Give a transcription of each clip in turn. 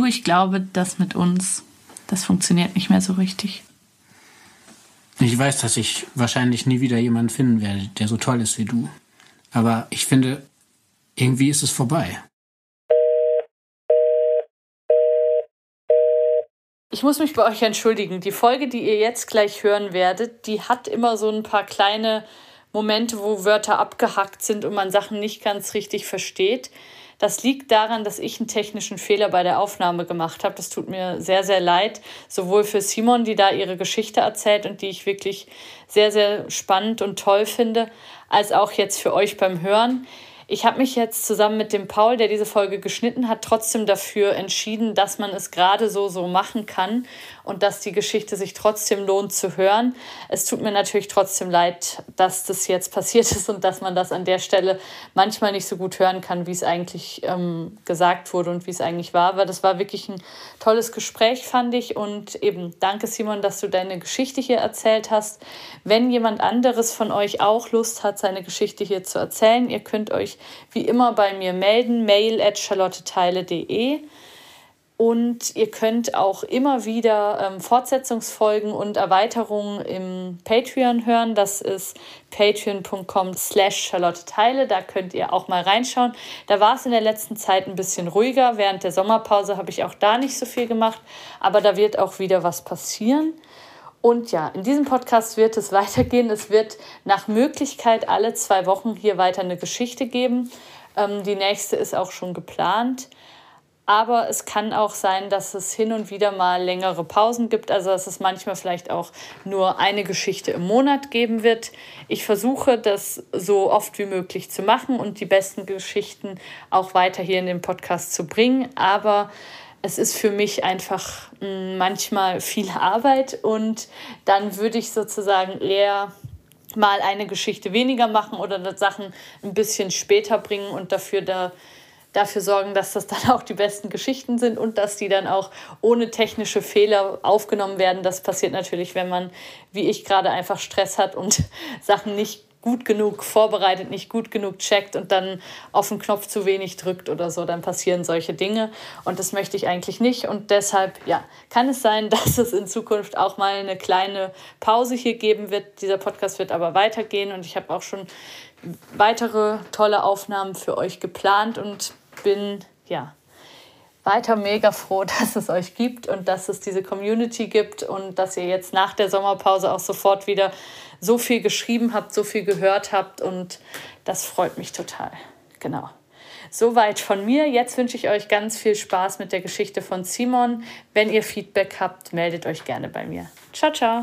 Du, ich glaube, das mit uns, das funktioniert nicht mehr so richtig. Ich weiß, dass ich wahrscheinlich nie wieder jemanden finden werde, der so toll ist wie du. Aber ich finde, irgendwie ist es vorbei. Ich muss mich bei euch entschuldigen. Die Folge, die ihr jetzt gleich hören werdet, die hat immer so ein paar kleine Momente, wo Wörter abgehackt sind und man Sachen nicht ganz richtig versteht. Das liegt daran, dass ich einen technischen Fehler bei der Aufnahme gemacht habe. Das tut mir sehr, sehr leid. Sowohl für Simon, die da ihre Geschichte erzählt und die ich wirklich sehr, sehr spannend und toll finde, als auch jetzt für euch beim Hören. Ich habe mich jetzt zusammen mit dem Paul, der diese Folge geschnitten hat, trotzdem dafür entschieden, dass man es gerade so so machen kann und dass die Geschichte sich trotzdem lohnt zu hören. Es tut mir natürlich trotzdem leid, dass das jetzt passiert ist und dass man das an der Stelle manchmal nicht so gut hören kann, wie es eigentlich ähm, gesagt wurde und wie es eigentlich war. Aber das war wirklich ein tolles Gespräch, fand ich. Und eben danke, Simon, dass du deine Geschichte hier erzählt hast. Wenn jemand anderes von euch auch Lust hat, seine Geschichte hier zu erzählen, ihr könnt euch wie immer bei mir melden, mail at charlotteteile.de. Und ihr könnt auch immer wieder ähm, Fortsetzungsfolgen und Erweiterungen im Patreon hören. Das ist patreon.com slash Charlotte Teile. Da könnt ihr auch mal reinschauen. Da war es in der letzten Zeit ein bisschen ruhiger. Während der Sommerpause habe ich auch da nicht so viel gemacht. Aber da wird auch wieder was passieren. Und ja, in diesem Podcast wird es weitergehen. Es wird nach Möglichkeit alle zwei Wochen hier weiter eine Geschichte geben. Ähm, die nächste ist auch schon geplant. Aber es kann auch sein, dass es hin und wieder mal längere Pausen gibt. Also dass es manchmal vielleicht auch nur eine Geschichte im Monat geben wird. Ich versuche das so oft wie möglich zu machen und die besten Geschichten auch weiter hier in den Podcast zu bringen. Aber es ist für mich einfach mm, manchmal viel Arbeit und dann würde ich sozusagen eher mal eine Geschichte weniger machen oder Sachen ein bisschen später bringen und dafür da dafür sorgen, dass das dann auch die besten Geschichten sind und dass die dann auch ohne technische Fehler aufgenommen werden. Das passiert natürlich, wenn man, wie ich gerade, einfach Stress hat und Sachen nicht gut genug vorbereitet, nicht gut genug checkt und dann auf den Knopf zu wenig drückt oder so, dann passieren solche Dinge und das möchte ich eigentlich nicht und deshalb ja, kann es sein, dass es in Zukunft auch mal eine kleine Pause hier geben wird. Dieser Podcast wird aber weitergehen und ich habe auch schon weitere tolle Aufnahmen für euch geplant und bin ja weiter mega froh, dass es euch gibt und dass es diese Community gibt und dass ihr jetzt nach der Sommerpause auch sofort wieder so viel geschrieben habt, so viel gehört habt und das freut mich total. Genau. Soweit von mir. Jetzt wünsche ich euch ganz viel Spaß mit der Geschichte von Simon. Wenn ihr Feedback habt, meldet euch gerne bei mir. Ciao, ciao.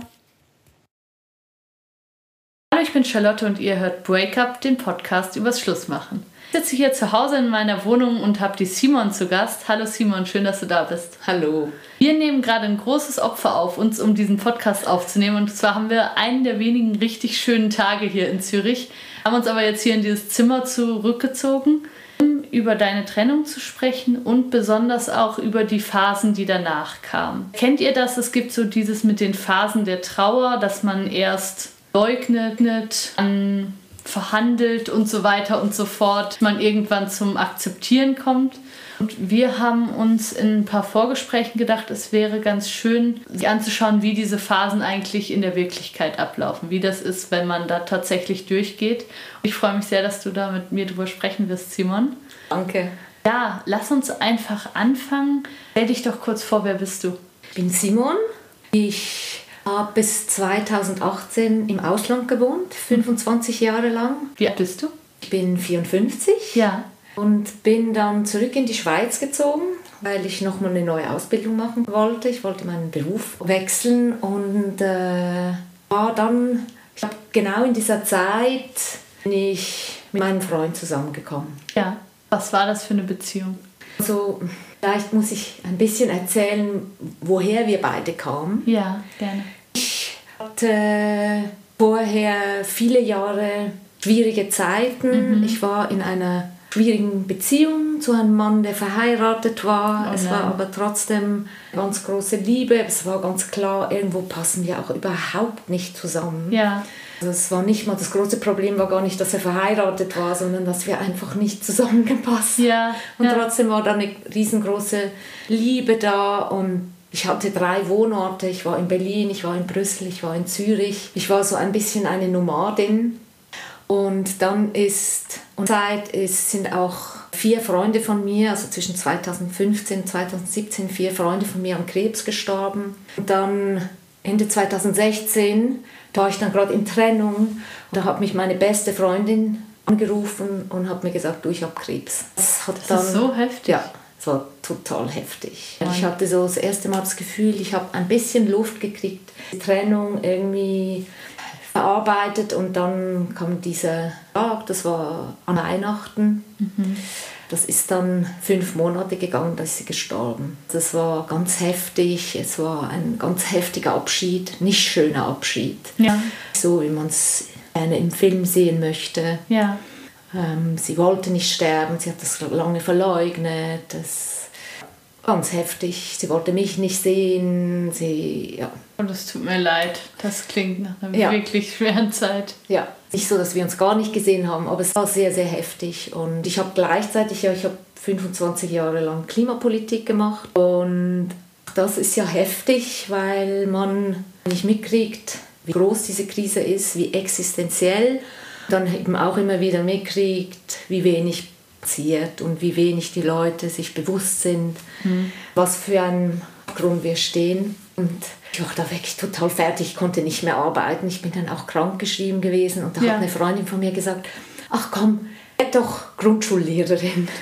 Hallo, ich bin Charlotte und ihr hört Break Up, den Podcast übers Schlussmachen. Ich sitze hier zu Hause in meiner Wohnung und habe die Simon zu Gast. Hallo Simon, schön, dass du da bist. Hallo. Wir nehmen gerade ein großes Opfer auf uns, um diesen Podcast aufzunehmen. Und zwar haben wir einen der wenigen richtig schönen Tage hier in Zürich, haben uns aber jetzt hier in dieses Zimmer zurückgezogen, um über deine Trennung zu sprechen und besonders auch über die Phasen, die danach kamen. Kennt ihr das? Es gibt so dieses mit den Phasen der Trauer, dass man erst leugnet, dann verhandelt und so weiter und so fort, man irgendwann zum Akzeptieren kommt. Und wir haben uns in ein paar Vorgesprächen gedacht, es wäre ganz schön, sich anzuschauen, wie diese Phasen eigentlich in der Wirklichkeit ablaufen, wie das ist, wenn man da tatsächlich durchgeht. Ich freue mich sehr, dass du da mit mir drüber sprechen wirst, Simon. Danke. Ja, lass uns einfach anfangen. Stell dich doch kurz vor, wer bist du? Ich bin Simon. Ich habe bis 2018 im Ausland gewohnt, 25 Jahre lang. Wie alt bist du? Ich bin 54. Ja. Und bin dann zurück in die Schweiz gezogen, weil ich nochmal eine neue Ausbildung machen wollte. Ich wollte meinen Beruf wechseln und äh, war dann, ich glaube, genau in dieser Zeit bin ich mit meinem Freund zusammengekommen. Ja. Was war das für eine Beziehung? Also, vielleicht muss ich ein bisschen erzählen, woher wir beide kamen. Ja, gerne hatte vorher viele Jahre schwierige Zeiten. Mhm. Ich war in einer schwierigen Beziehung zu einem Mann, der verheiratet war. Oh es war aber trotzdem ganz große Liebe. Es war ganz klar, irgendwo passen wir auch überhaupt nicht zusammen. Ja. Also es war nicht mal, das große Problem war gar nicht, dass er verheiratet war, sondern dass wir einfach nicht zusammengepasst Ja, Und ja. trotzdem war da eine riesengroße Liebe da und ich hatte drei Wohnorte. Ich war in Berlin, ich war in Brüssel, ich war in Zürich. Ich war so ein bisschen eine Nomadin. Und dann ist, und Zeit ist, sind auch vier Freunde von mir, also zwischen 2015 und 2017, vier Freunde von mir an Krebs gestorben. Und dann Ende 2016, da war ich dann gerade in Trennung, da hat mich meine beste Freundin angerufen und hat mir gesagt, du, ich habe Krebs. Das, hat Das ist so heftig. Ja, war total heftig. Ich hatte so das erste Mal das Gefühl, ich habe ein bisschen Luft gekriegt, die Trennung irgendwie verarbeitet und dann kam dieser Tag, das war an Weihnachten. Das ist dann fünf Monate gegangen, da ist sie gestorben. Das war ganz heftig, es war ein ganz heftiger Abschied, nicht schöner Abschied. Ja, So wie man es gerne im Film sehen möchte. ja. Ähm, sie wollte nicht sterben, sie hat das lange verleugnet. Das ganz heftig. Sie wollte mich nicht sehen. Sie, ja. Und es tut mir leid. Das klingt nach einer Ja. wirklich schweren Zeit. ja. Nicht so, dass wir uns gar nicht gesehen haben, aber es war sehr, sehr heftig. Und ich habe gleichzeitig, ja, ich habe 25 Jahre lang Klimapolitik gemacht. Und das ist ja heftig, weil man nicht mitkriegt, wie groß diese Krise ist, wie existenziell. Dann eben auch immer wieder mitkriegt, wie wenig passiert und wie wenig die Leute sich bewusst sind, was für einen Grund wir stehen. Und ich war da wirklich total fertig, ich konnte nicht mehr arbeiten. Ich bin dann auch krank geschrieben gewesen und da Ja. hat eine Freundin von mir gesagt, ach komm, werd doch Grundschullehrerin.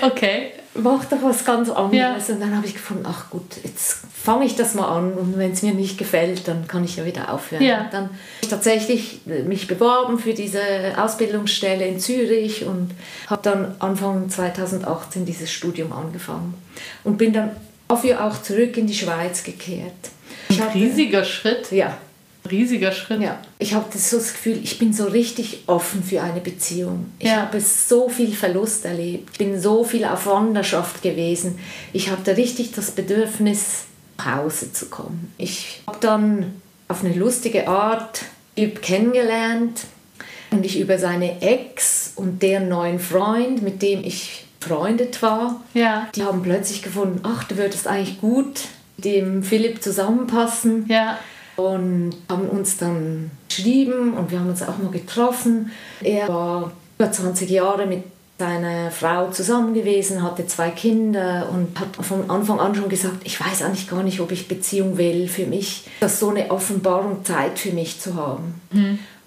Okay. Mach doch was ganz anderes. Ja. Und dann habe ich gefunden, ach gut, jetzt fange ich das mal an und wenn es mir nicht gefällt, dann kann ich ja wieder aufhören. Ja. Dann habe ich tatsächlich äh, mich beworben für diese Ausbildungsstelle in Zürich und habe dann Anfang 2018 dieses Studium angefangen und bin dann dafür auch zurück in die Schweiz gekehrt. Ein riesiger Schritt. Ja, Riesiger Schritt. ja, ich habe das so das Gefühl, ich bin so richtig offen für eine Beziehung. Ich Ja. habe so viel Verlust erlebt. Ich bin so viel auf Wanderschaft gewesen. Ich hatte richtig das Bedürfnis, nach Hause zu kommen. Ich habe dann auf eine lustige Art Typ kennengelernt und ich über seine Ex und deren neuen Freund, mit dem ich befreundet war, Ja. die haben plötzlich gefunden, ach, du würdest eigentlich gut dem Philipp zusammenpassen Ja. Und haben uns dann geschrieben und wir haben uns auch mal getroffen. Er war über 20 Jahre mit seiner Frau zusammen gewesen, hatte zwei Kinder und hat von Anfang an schon gesagt, ich weiß eigentlich gar nicht, ob ich Beziehung will. Für mich das ist so eine Offenbarung, Zeit für mich zu haben.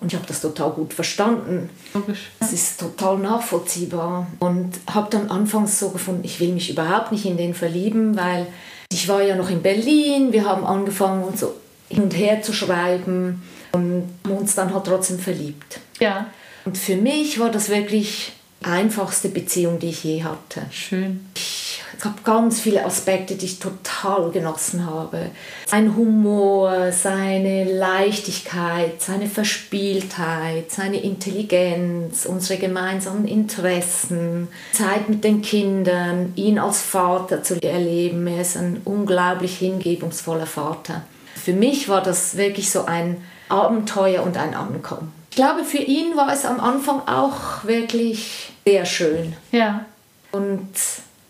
Und ich habe das total gut verstanden. Logisch. Das ist total nachvollziehbar. Und habe dann anfangs so gefunden, ich will mich überhaupt nicht in den verlieben, weil ich war ja noch in Berlin, wir haben angefangen uns so hin und her zu schreiben und haben uns dann halt trotzdem verliebt. Ja. Und für mich war das wirklich die einfachste Beziehung, die ich je hatte. Schön. Es gab ganz viele Aspekte, die ich total genossen habe. Sein Humor, seine Leichtigkeit, seine Verspieltheit, seine Intelligenz, unsere gemeinsamen Interessen, Zeit mit den Kindern, ihn als Vater zu erleben. Er ist ein unglaublich hingebungsvoller Vater. Für mich war das wirklich so ein Abenteuer und ein Ankommen. Ich glaube, für ihn war es am Anfang auch wirklich sehr schön. Ja. Und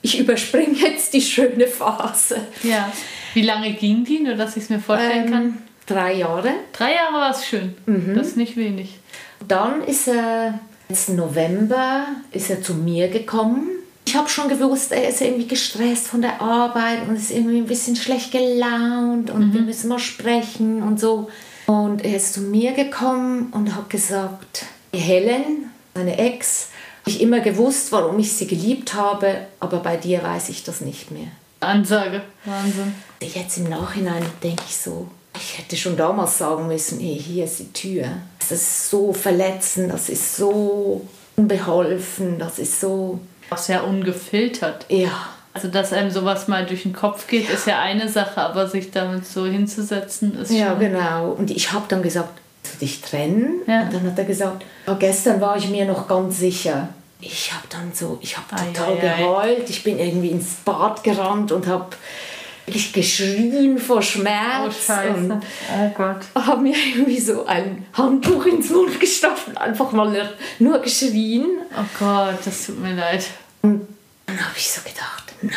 ich überspringe jetzt die schöne Phase. Ja. Wie lange ging die, nur dass ich es mir vorstellen kann? Ähm, drei Jahre. Drei Jahre war es schön. Das ist nicht wenig. Dann ist er, jetzt November, ist er zu mir gekommen. Ich habe schon gewusst, er ist irgendwie gestresst von der Arbeit und ist irgendwie ein bisschen schlecht gelaunt und wir müssen mal sprechen und so. Und er ist zu mir gekommen und hat gesagt, Helen, seine Ex, habe ich immer gewusst, warum ich sie geliebt habe, aber bei dir weiß ich das nicht mehr. Ansage. Wahnsinn. Jetzt im Nachhinein denke ich so, ich hätte schon damals sagen müssen, hey, hier ist die Tür. Das ist so verletzend, das ist so unbeholfen, das ist so, Auch sehr ungefiltert. ja, Also, dass einem sowas mal durch den Kopf geht, ist ja eine Sache, aber sich damit so hinzusetzen, ist ja schon... genau. Und ich habe dann gesagt, dich trennen? Ja. Und dann hat er gesagt, ja, gestern war ich mir noch ganz sicher. Ich habe dann so, ich habe total ei, ei. geheult. Ich bin irgendwie ins Bad gerannt und habe wirklich geschrien vor Schmerz. Oh, Scheiße. Und Oh Gott. habe mir irgendwie so ein Handtuch ins Mund gestopft und einfach mal nur, nur geschrien. Oh Gott, das tut mir leid. Und dann habe ich so gedacht, nein,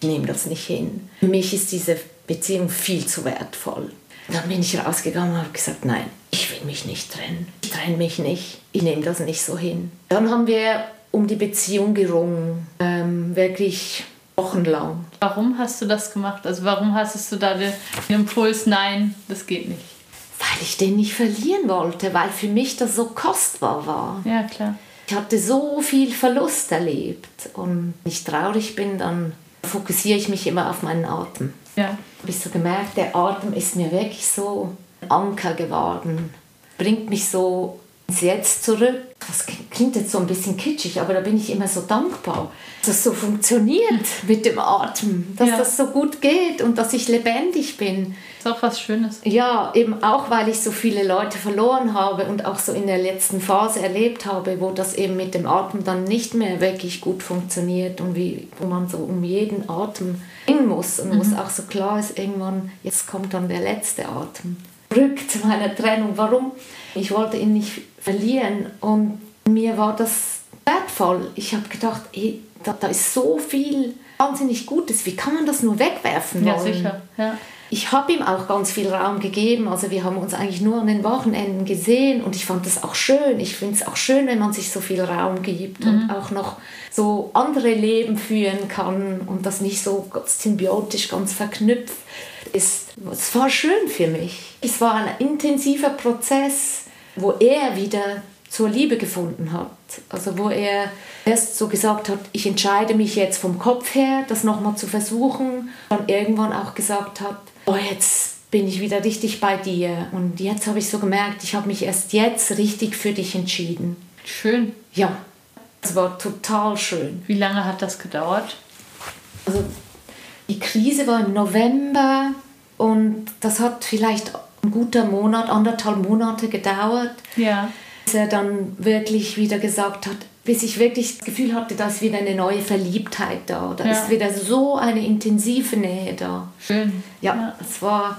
ich nehme das nicht hin. Für mich ist diese Beziehung viel zu wertvoll. Dann bin ich rausgegangen und habe gesagt, nein, ich will mich nicht trennen. Ich trenne mich nicht. Ich nehme das nicht so hin. Dann haben wir um die Beziehung gerungen. Ähm, wirklich wochenlang. Warum hast du das gemacht? Also warum hattest du da den, Impuls, nein, das geht nicht? Weil ich den nicht verlieren wollte, weil für mich das so kostbar war. Ja, klar. Ich hatte so viel Verlust erlebt und wenn ich traurig bin, dann fokussiere ich mich immer auf meinen Atem. Ja. Habe ich so gemerkt, der Atem ist mir wirklich so ein Anker geworden, bringt mich so Jetzt zurück. Das klingt jetzt so ein bisschen kitschig, aber da bin ich immer so dankbar, dass das so funktioniert mit dem Atem, dass Ja. das so gut geht und dass ich lebendig bin. Ist auch was Schönes. Ja, eben auch, weil ich so viele Leute verloren habe und auch so in der letzten Phase erlebt habe, wo das eben mit dem Atem dann nicht mehr wirklich gut funktioniert und wie, wo man so um jeden Atem ringen muss und wo es auch so klar ist, irgendwann, jetzt kommt dann der letzte Atem. Zurück zu meiner Trennung. Warum? Ich wollte ihn nicht verlieren und mir war das wertvoll. Ich habe gedacht, ey, da, da ist so viel wahnsinnig Gutes. Wie kann man das nur wegwerfen Ja, wollen? sicher. Ja. Ich habe ihm auch ganz viel Raum gegeben. Also wir haben uns eigentlich nur an den Wochenenden gesehen und ich fand das auch schön. Ich finde es auch schön, wenn man sich so viel Raum gibt und auch noch so andere Leben führen kann und das nicht so ganz symbiotisch, ganz verknüpft ist. Es war schön für mich. Es war ein intensiver Prozess, wo er wieder zur Liebe gefunden hat. Also wo er erst so gesagt hat, ich entscheide mich jetzt vom Kopf her, das nochmal zu versuchen. Dann irgendwann auch gesagt hat, oh, jetzt bin ich wieder richtig bei dir. Und jetzt habe ich so gemerkt, ich habe mich erst jetzt richtig für dich entschieden. Schön. Ja, es war total schön. Wie lange hat das gedauert? Also die Krise war im November und das hat vielleicht ein guter Monat, anderthalb Monate gedauert, Ja. bis er dann wirklich wieder gesagt hat, bis ich wirklich das Gefühl hatte, da ist wieder eine neue Verliebtheit da, da Ja. ist wieder so eine intensive Nähe da. Schön. Ja, es war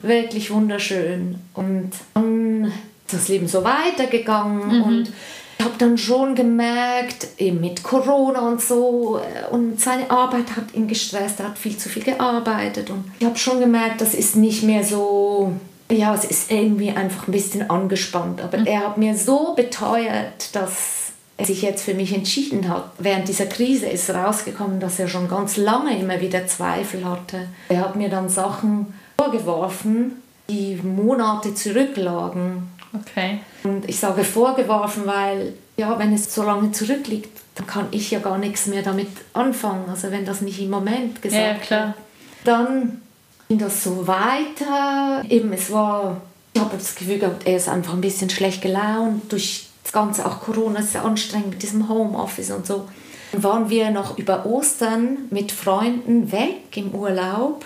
wirklich wunderschön. Und dann ist das Leben so weitergegangen und ich habe dann schon gemerkt, eben mit Corona und so, äh, und seine Arbeit hat ihn gestresst, er hat viel zu viel gearbeitet und ich habe schon gemerkt, das ist nicht mehr so, ja, es ist irgendwie einfach ein bisschen angespannt, aber er hat mir so beteuert, dass er sich jetzt für mich entschieden hat. Während dieser Krise ist rausgekommen, dass er schon ganz lange immer wieder Zweifel hatte. Er hat mir dann Sachen vorgeworfen, die Monate zurücklagen. Okay. Und ich sage vorgeworfen, weil ja, wenn es so lange zurückliegt, dann kann ich ja gar nichts mehr damit anfangen. Also wenn das nicht im Moment gesagt Ja, ja, klar. wird. Dann ging das so weiter. Eben, es war, ich habe das Gefühl gehabt, er ist einfach ein bisschen schlecht gelaunt. Durch das Ganze, auch Corona ist sehr anstrengend mit diesem Homeoffice und so. Dann waren wir noch über Ostern mit Freunden weg im Urlaub.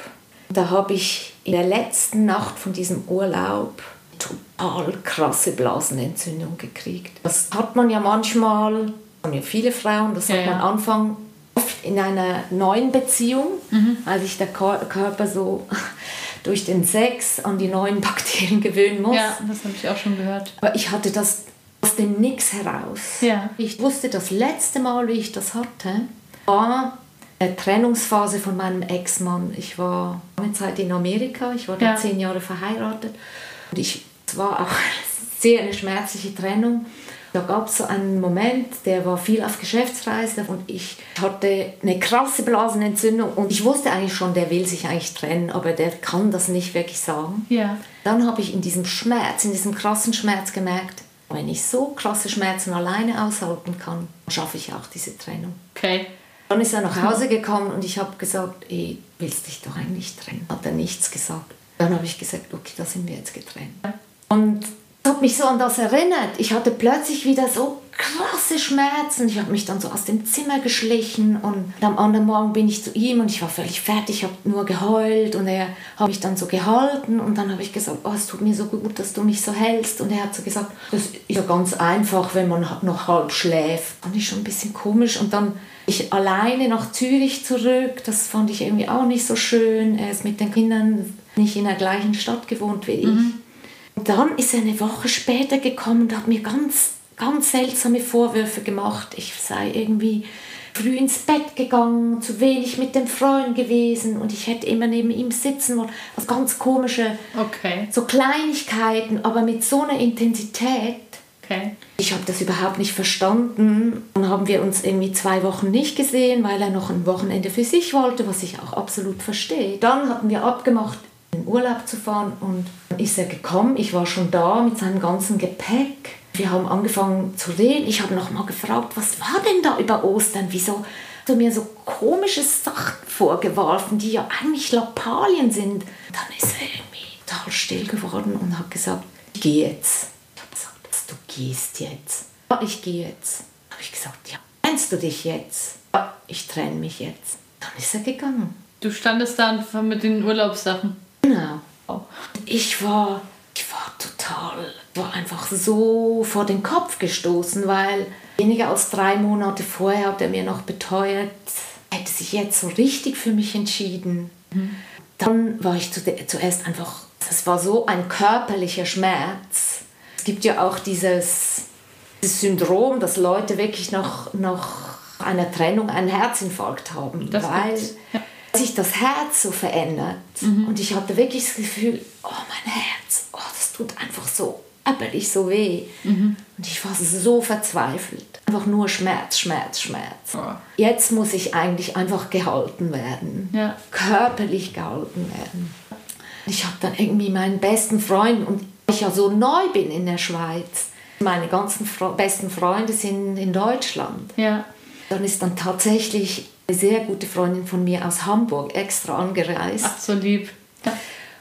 Da habe ich in der letzten Nacht von diesem Urlaub total krasse Blasenentzündung gekriegt. Das hat man ja manchmal, haben ja viele Frauen, das Ja, hat man ja. Anfang oft in einer neuen Beziehung, Mhm. als sich der Körper so durch den Sex an die neuen Bakterien gewöhnen muss. Ja, das habe ich auch schon gehört. Aber ich hatte das aus dem Nix heraus. Ja. Ich wusste, das letzte Mal, wie ich das hatte, war eine Trennungsphase von meinem Ex-Mann. Ich war lange Zeit in Amerika, ich war da Ja. zehn Jahre verheiratet. Und ich, es war auch sehr eine schmerzliche Trennung. Da gab es so einen Moment, der war viel auf Geschäftsreise und ich hatte eine krasse Blasenentzündung und ich wusste eigentlich schon, der will sich eigentlich trennen, aber der kann das nicht wirklich sagen. Ja. Dann habe ich in diesem Schmerz, in diesem krassen Schmerz gemerkt, wenn ich so krasse Schmerzen alleine aushalten kann, schaffe ich auch diese Trennung. Okay. Dann ist er nach Hause gekommen und ich habe gesagt, ey, willst dich doch eigentlich trennen? Hat er nichts gesagt. Dann habe ich gesagt, okay, da sind wir jetzt getrennt. Und Das hat mich so an das erinnert. Ich hatte plötzlich wieder so krasse Schmerzen. Ich habe mich dann so aus dem Zimmer geschlichen und am anderen Morgen bin ich zu ihm und ich war völlig fertig, ich habe nur geheult und er hat mich dann so gehalten und dann habe ich gesagt, oh, es tut mir so gut, dass du mich so hältst und er hat so gesagt, das ist ja ganz einfach, wenn man noch halb schläft. Fand ich schon ein bisschen komisch und dann ich alleine nach Zürich zurück, das fand ich irgendwie auch nicht so schön. Er ist mit den Kindern nicht in der gleichen Stadt gewohnt wie ich. Mhm. Und dann ist er eine Woche später gekommen und hat mir ganz, ganz seltsame Vorwürfe gemacht. Ich sei irgendwie früh ins Bett gegangen, zu wenig mit dem Freund gewesen und ich hätte immer neben ihm sitzen wollen. Also ganz komische, okay. so Kleinigkeiten, aber mit so einer Intensität. Okay. Ich habe das überhaupt nicht verstanden. Dann haben wir uns irgendwie zwei Wochen nicht gesehen, weil er noch ein Wochenende für sich wollte, was ich auch absolut verstehe. Dann hatten wir abgemacht, in Urlaub zu fahren und dann ist er gekommen. Ich war schon da mit seinem ganzen Gepäck. Wir haben angefangen zu reden. Ich habe noch mal gefragt, was war denn da über Ostern? Wieso hat er mir so komische Sachen vorgeworfen, die ja eigentlich Lappalien sind? Dann ist er irgendwie total still geworden und hat gesagt, ich gehe jetzt. Ich habe gesagt, du gehst jetzt. Ja, ich gehe jetzt. Habe ich gesagt, ja, trennst du dich jetzt? Ja, ich trenne mich jetzt. Dann ist er gegangen. Du standest da mit den Urlaubssachen. Genau. Ich war, ich war total, war einfach so vor den Kopf gestoßen, weil weniger als drei Monate vorher hat er mir noch beteuert, er hätte sich jetzt so richtig für mich entschieden. Mhm. Dann war ich zuerst einfach, das war so ein körperlicher Schmerz. Es gibt ja auch dieses, dieses Syndrom, dass Leute wirklich noch, nach einer Trennung einen Herzinfarkt haben. Das weil, ja sich das Herz so verändert. Mhm. Und ich hatte wirklich das Gefühl, oh mein Herz, oh, das tut einfach so äpperlich so weh. Mhm. Und ich war so verzweifelt. Einfach nur Schmerz, Schmerz, Schmerz. Oh. Jetzt muss ich eigentlich einfach gehalten werden. Ja. Körperlich gehalten werden. Ich habe dann irgendwie meinen besten Freund, und ich ja so neu bin in der Schweiz, meine ganzen Fre besten Freunde sind in Deutschland. Ja. Dann ist dann tatsächlich eine sehr gute Freundin von mir aus Hamburg extra angereist. Ach, so lieb. Ja.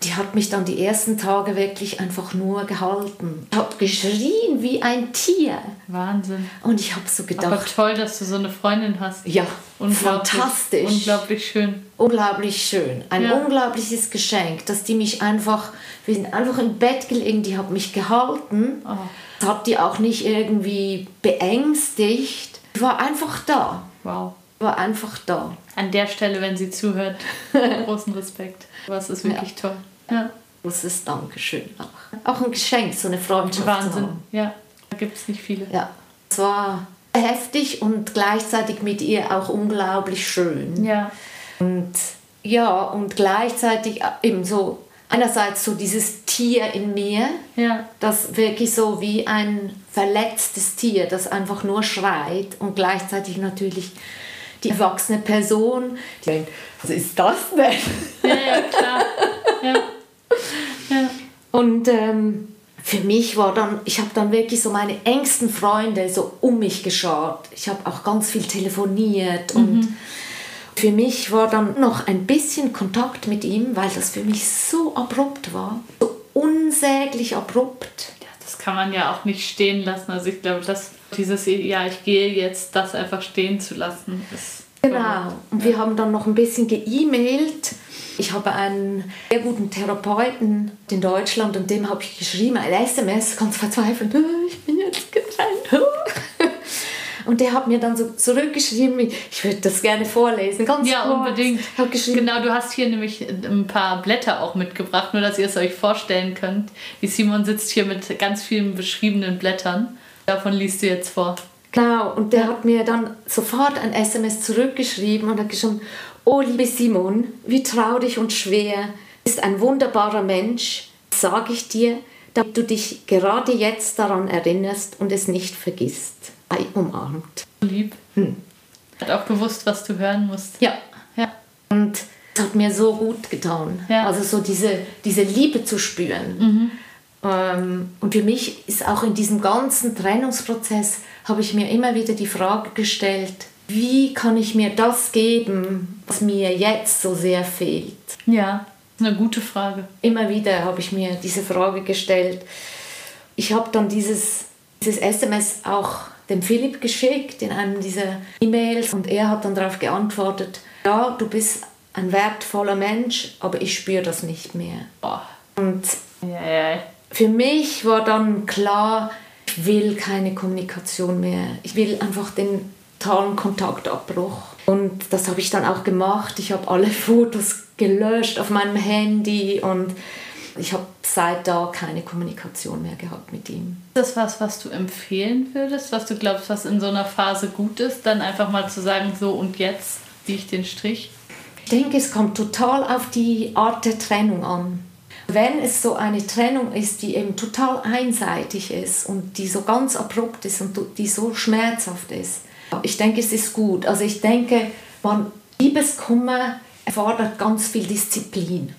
Die hat mich dann die ersten Tage wirklich einfach nur gehalten. Ich habe geschrien wie ein Tier. Wahnsinn. Und ich habe so gedacht. Aber toll, dass du so eine Freundin hast. Ja, fantastisch. Unglaublich schön. Unglaublich schön. Ein ja. unglaubliches Geschenk, dass die mich einfach, wir sind einfach im Bett gelegen, die hat mich gehalten. Oh. Hat die auch nicht irgendwie beängstigt. Ich war einfach da. Wow war einfach da. An der Stelle, wenn sie zuhört, großen Respekt. Was ist wirklich ja. toll. Ja. Großes Dankeschön auch. Auch ein Geschenk, so eine Freundschaft Wahnsinn. Ja, da gibt es nicht viele. Ja, es war heftig und gleichzeitig mit ihr auch unglaublich schön. Ja. Und ja, und gleichzeitig eben so einerseits so dieses Tier in mir, ja. das wirklich so wie ein verletztes Tier, das einfach nur schreit und gleichzeitig natürlich die erwachsene Person, die denkt, was ist das denn? Ja, ja, klar. Ja. ja. Und ähm, für mich war dann, ich habe dann wirklich so meine engsten Freunde so um mich geschaut. Ich habe auch ganz viel telefoniert und mhm. für mich war dann noch ein bisschen Kontakt mit ihm, weil das für mich so abrupt war, so unsäglich abrupt. Ja, das kann man ja auch nicht stehen lassen. Also ich glaube, dass dieses, ja, ich gehe jetzt, das einfach stehen zu lassen, ist. Genau. Und wir haben dann noch ein bisschen ge-E-Mailt. Ich habe einen sehr guten Therapeuten in Deutschland und dem habe ich geschrieben, ein SMS, ganz verzweifelt, ich bin jetzt getrennt. Und der hat mir dann so zurückgeschrieben, ich würde das gerne vorlesen, ganz Ja, kurz. unbedingt. Genau, du hast hier nämlich ein paar Blätter auch mitgebracht, nur dass ihr es euch vorstellen könnt. Die Simon sitzt hier mit ganz vielen beschriebenen Blättern. Davon liest du jetzt vor. Genau, und der hat mir dann sofort ein SMS zurückgeschrieben und hat geschrieben, oh liebe Simon, wie traurig und schwer, ist ein wunderbarer Mensch, sage ich dir, damit du dich gerade jetzt daran erinnerst und es nicht vergisst. Ei umarmt. Lieb. Hm. Hat auch gewusst, was du hören musst. Ja. ja. Und es hat mir so gut getan. Ja. Also so diese, diese Liebe zu spüren. Mhm. Ähm, und für mich ist auch in diesem ganzen Trennungsprozess, habe ich mir immer wieder die Frage gestellt, wie kann ich mir das geben, was mir jetzt so sehr fehlt? Ja, eine gute Frage. Immer wieder habe ich mir diese Frage gestellt. ich habe dann dieses, dieses SMS auch dem Philipp geschickt in einem dieser E-Mails und er hat dann darauf geantwortet, ja, du bist ein wertvoller Mensch, aber ich spüre das nicht mehr. Oh. Und Ja, ja. Für mich war dann klar, ich will keine Kommunikation mehr. Ich will einfach den totalen Kontaktabbruch. Und das habe ich dann auch gemacht. Ich habe alle Fotos gelöscht auf meinem Handy und ich habe seit da keine Kommunikation mehr gehabt mit ihm. Ist das was, was du empfehlen würdest, was du glaubst, was in so einer Phase gut ist, dann einfach mal zu sagen, so und jetzt ziehe ich den Strich? Ich denke, es kommt total auf die Art der Trennung an. Wenn es so eine Trennung ist, die eben total einseitig ist und die so ganz abrupt ist und die so schmerzhaft ist, ich denke, es ist gut. Also ich denke, man, Liebeskummer erfordert ganz viel Disziplin.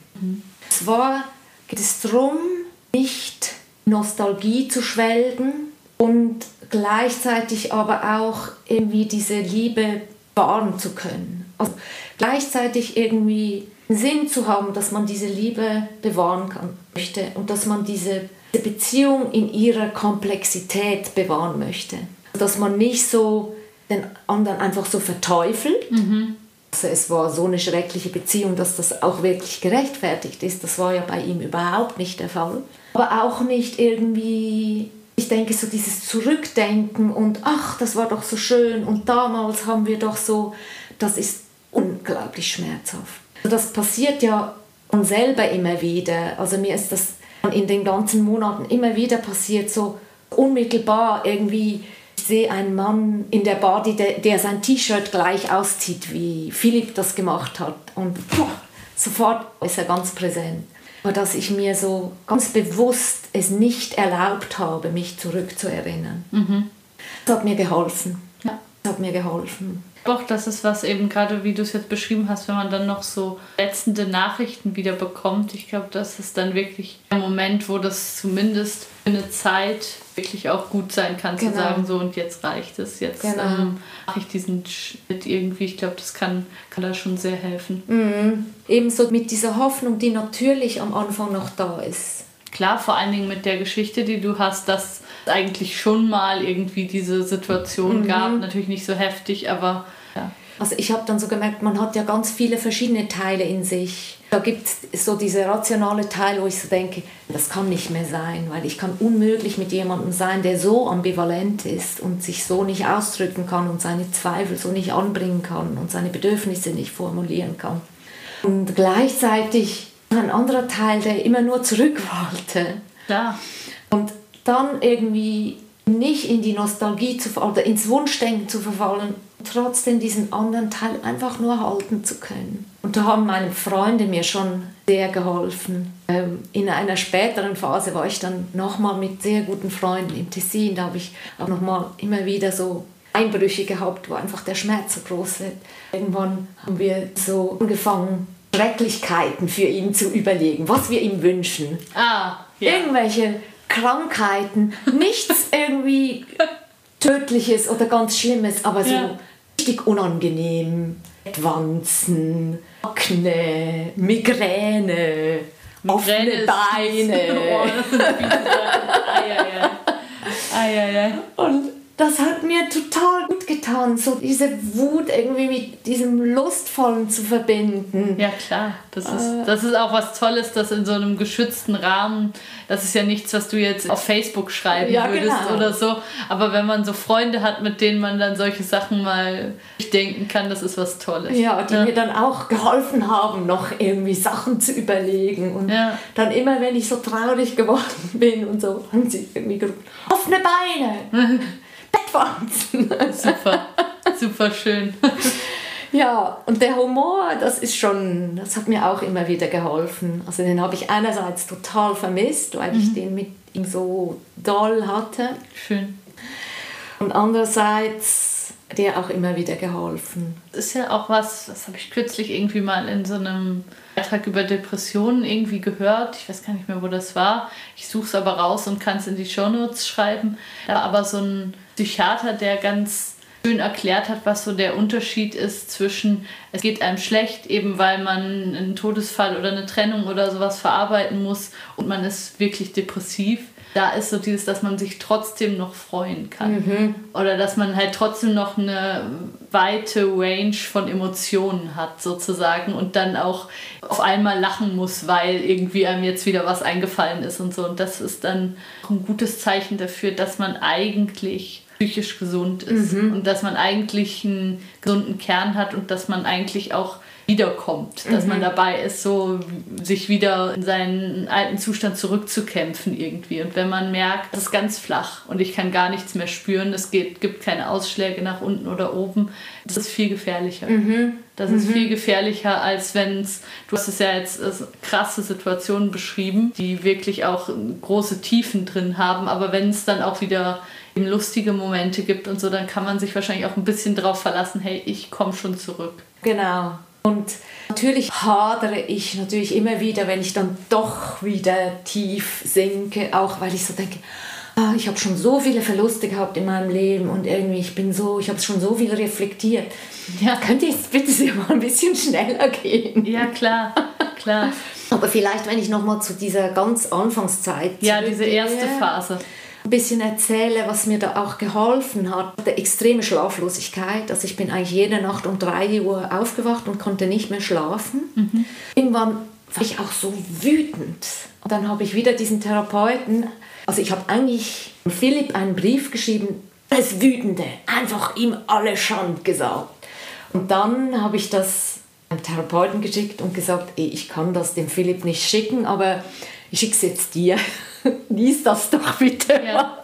Zwar geht es darum, nicht Nostalgie zu schwelgen und gleichzeitig aber auch irgendwie diese Liebe wahren zu können. Also gleichzeitig irgendwie Sinn zu haben, dass man diese Liebe bewahren kann möchte und dass man diese, Beziehung in ihrer Komplexität bewahren möchte. Dass man nicht so den anderen einfach so verteufelt. Also es war so eine schreckliche Beziehung, dass das auch wirklich gerechtfertigt ist. Das war ja bei ihm überhaupt nicht der Fall. Aber auch nicht irgendwie, ich denke, so dieses Zurückdenken und ach, das war doch so schön und damals haben wir doch so, das ist unglaublich schmerzhaft. Also das passiert ja von selber immer wieder. Also mir ist das in den ganzen Monaten immer wieder passiert, so unmittelbar irgendwie. Ich sehe einen Mann in der Bar, der, der sein T-Shirt gleich auszieht, wie Philipp das gemacht hat. Und boah, sofort ist er ganz präsent. Aber dass ich mir so ganz bewusst es nicht erlaubt habe, mich zurückzuerinnern. Das hat mir geholfen. Ja. Das hat mir geholfen. Doch, das ist was eben gerade, wie du es jetzt beschrieben hast, wenn man dann noch so letzende Nachrichten wieder bekommt. Ich glaube, das ist dann wirklich der Moment, wo das zumindest für eine Zeit wirklich auch gut sein kann, zu Genau. sagen, so und jetzt reicht es, jetzt Genau. ähm, mache ich diesen Schritt irgendwie. Ich glaube, das kann, kann da schon sehr helfen. Mhm. Ebenso mit dieser Hoffnung, die natürlich am Anfang noch da ist. Klar, vor allen Dingen mit der Geschichte, die du hast, dass eigentlich schon mal irgendwie diese Situation gab. Natürlich nicht so heftig, aber ja. Also ich habe dann so gemerkt, man hat ja ganz viele verschiedene Teile in sich. Da gibt es so diese rationale Teil, wo ich so denke, das kann nicht mehr sein, weil ich kann unmöglich mit jemandem sein, der so ambivalent ist und sich so nicht ausdrücken kann und seine Zweifel so nicht anbringen kann und seine Bedürfnisse nicht formulieren kann. Und gleichzeitig ein anderer Teil, der immer nur zurück wollte. Klar. Und dann irgendwie nicht in die Nostalgie zu oder ins Wunschdenken zu verfallen, trotzdem diesen anderen Teil einfach nur halten zu können. Und da haben meine Freunde mir schon sehr geholfen. Ähm, in einer späteren Phase war ich dann nochmal mit sehr guten Freunden im Tessin. Da habe ich auch nochmal immer wieder so Einbrüche gehabt, wo einfach der Schmerz so groß wird. Irgendwann haben wir so angefangen, Schrecklichkeiten für ihn zu überlegen, was wir ihm wünschen Ah, ja. irgendwelche Krankheiten, nichts irgendwie Tödliches oder ganz Schlimmes, aber so Ja. richtig unangenehm. Wanzen, Akne, Migräne, Migräne offene Beine. Das sind viele Sachen. Eieiei. Eieiei. Und das hat mir total gut getan, so diese Wut irgendwie mit diesem Lustvollen zu verbinden. Ja, klar. Das ist, das ist auch was Tolles, das in so einem geschützten Rahmen, das ist ja nichts, was du jetzt auf Facebook schreiben Ja, würdest genau. oder so. Aber wenn man so Freunde hat, mit denen man dann solche Sachen mal denken kann, das ist was Tolles. Ja, die mir dann auch geholfen haben, noch irgendwie Sachen zu überlegen. Und Ja. dann immer, wenn ich so traurig geworden bin und so, haben sie irgendwie gerufen, offene Beine, Bettwanzen. Super, super schön. Ja, und der Humor, das ist schon, das hat mir auch immer wieder geholfen. Also den habe ich einerseits total vermisst, weil ich den mit ihm so doll hatte. Schön. Und andererseits der auch immer wieder geholfen. Das ist ja auch was, das habe ich kürzlich irgendwie mal in so einem Beitrag über Depressionen irgendwie gehört. Ich weiß gar nicht mehr, wo das war. Ich suche es aber raus und kann es in die Shownotes schreiben. Da war aber so ein Psychiater, der ganz schön erklärt hat, was so der Unterschied ist zwischen, es geht einem schlecht, eben weil man einen Todesfall oder eine Trennung oder sowas verarbeiten muss und man ist wirklich depressiv. Da ist so dieses, dass man sich trotzdem noch freuen kann. Mhm. Oder dass man halt trotzdem noch eine weite Range von Emotionen hat, sozusagen, und dann auch auf einmal lachen muss, weil irgendwie einem jetzt wieder was eingefallen ist und so. Und das ist dann ein gutes Zeichen dafür, dass man eigentlich psychisch gesund ist mhm. und dass man eigentlich einen gesunden Kern hat und dass man eigentlich auch wiederkommt, dass mhm. man dabei ist, so sich wieder in seinen alten Zustand zurückzukämpfen irgendwie. Und wenn man merkt, es ist ganz flach und ich kann gar nichts mehr spüren, es geht, gibt keine Ausschläge nach unten oder oben, das ist viel gefährlicher. Mhm. Das ist mhm. viel gefährlicher, als wenn es, du hast es ja jetzt krasse Situationen beschrieben, die wirklich auch große Tiefen drin haben, aber wenn es dann auch wieder eben lustige Momente gibt und so, dann kann man sich wahrscheinlich auch ein bisschen darauf verlassen, hey, ich komme schon zurück. Genau. Und natürlich hadere ich natürlich immer wieder, wenn ich dann doch wieder tief sinke, auch weil ich so denke, ah, ich habe schon so viele Verluste gehabt in meinem Leben und irgendwie ich bin so, ich habe schon so viel reflektiert. Ja. Könnte jetzt bitte mal ein bisschen schneller gehen? Ja, klar, klar. Aber vielleicht, wenn ich nochmal zu dieser ganz Anfangszeit. Ja, diese erste Phase ein bisschen erzähle, was mir da auch geholfen hat. Die extreme Schlaflosigkeit. Also ich bin eigentlich jede Nacht um 3 Uhr aufgewacht und konnte nicht mehr schlafen. Mhm. Irgendwann war ich auch so wütend. Und dann habe ich wieder diesen Therapeuten, also ich habe eigentlich Philipp einen Brief geschrieben, das Wütende, einfach ihm alle Schand gesagt. Und dann habe ich das einem Therapeuten geschickt und gesagt, ich kann das dem Philipp nicht schicken, aber ich schicke es jetzt dir. Lies das doch bitte. Ja.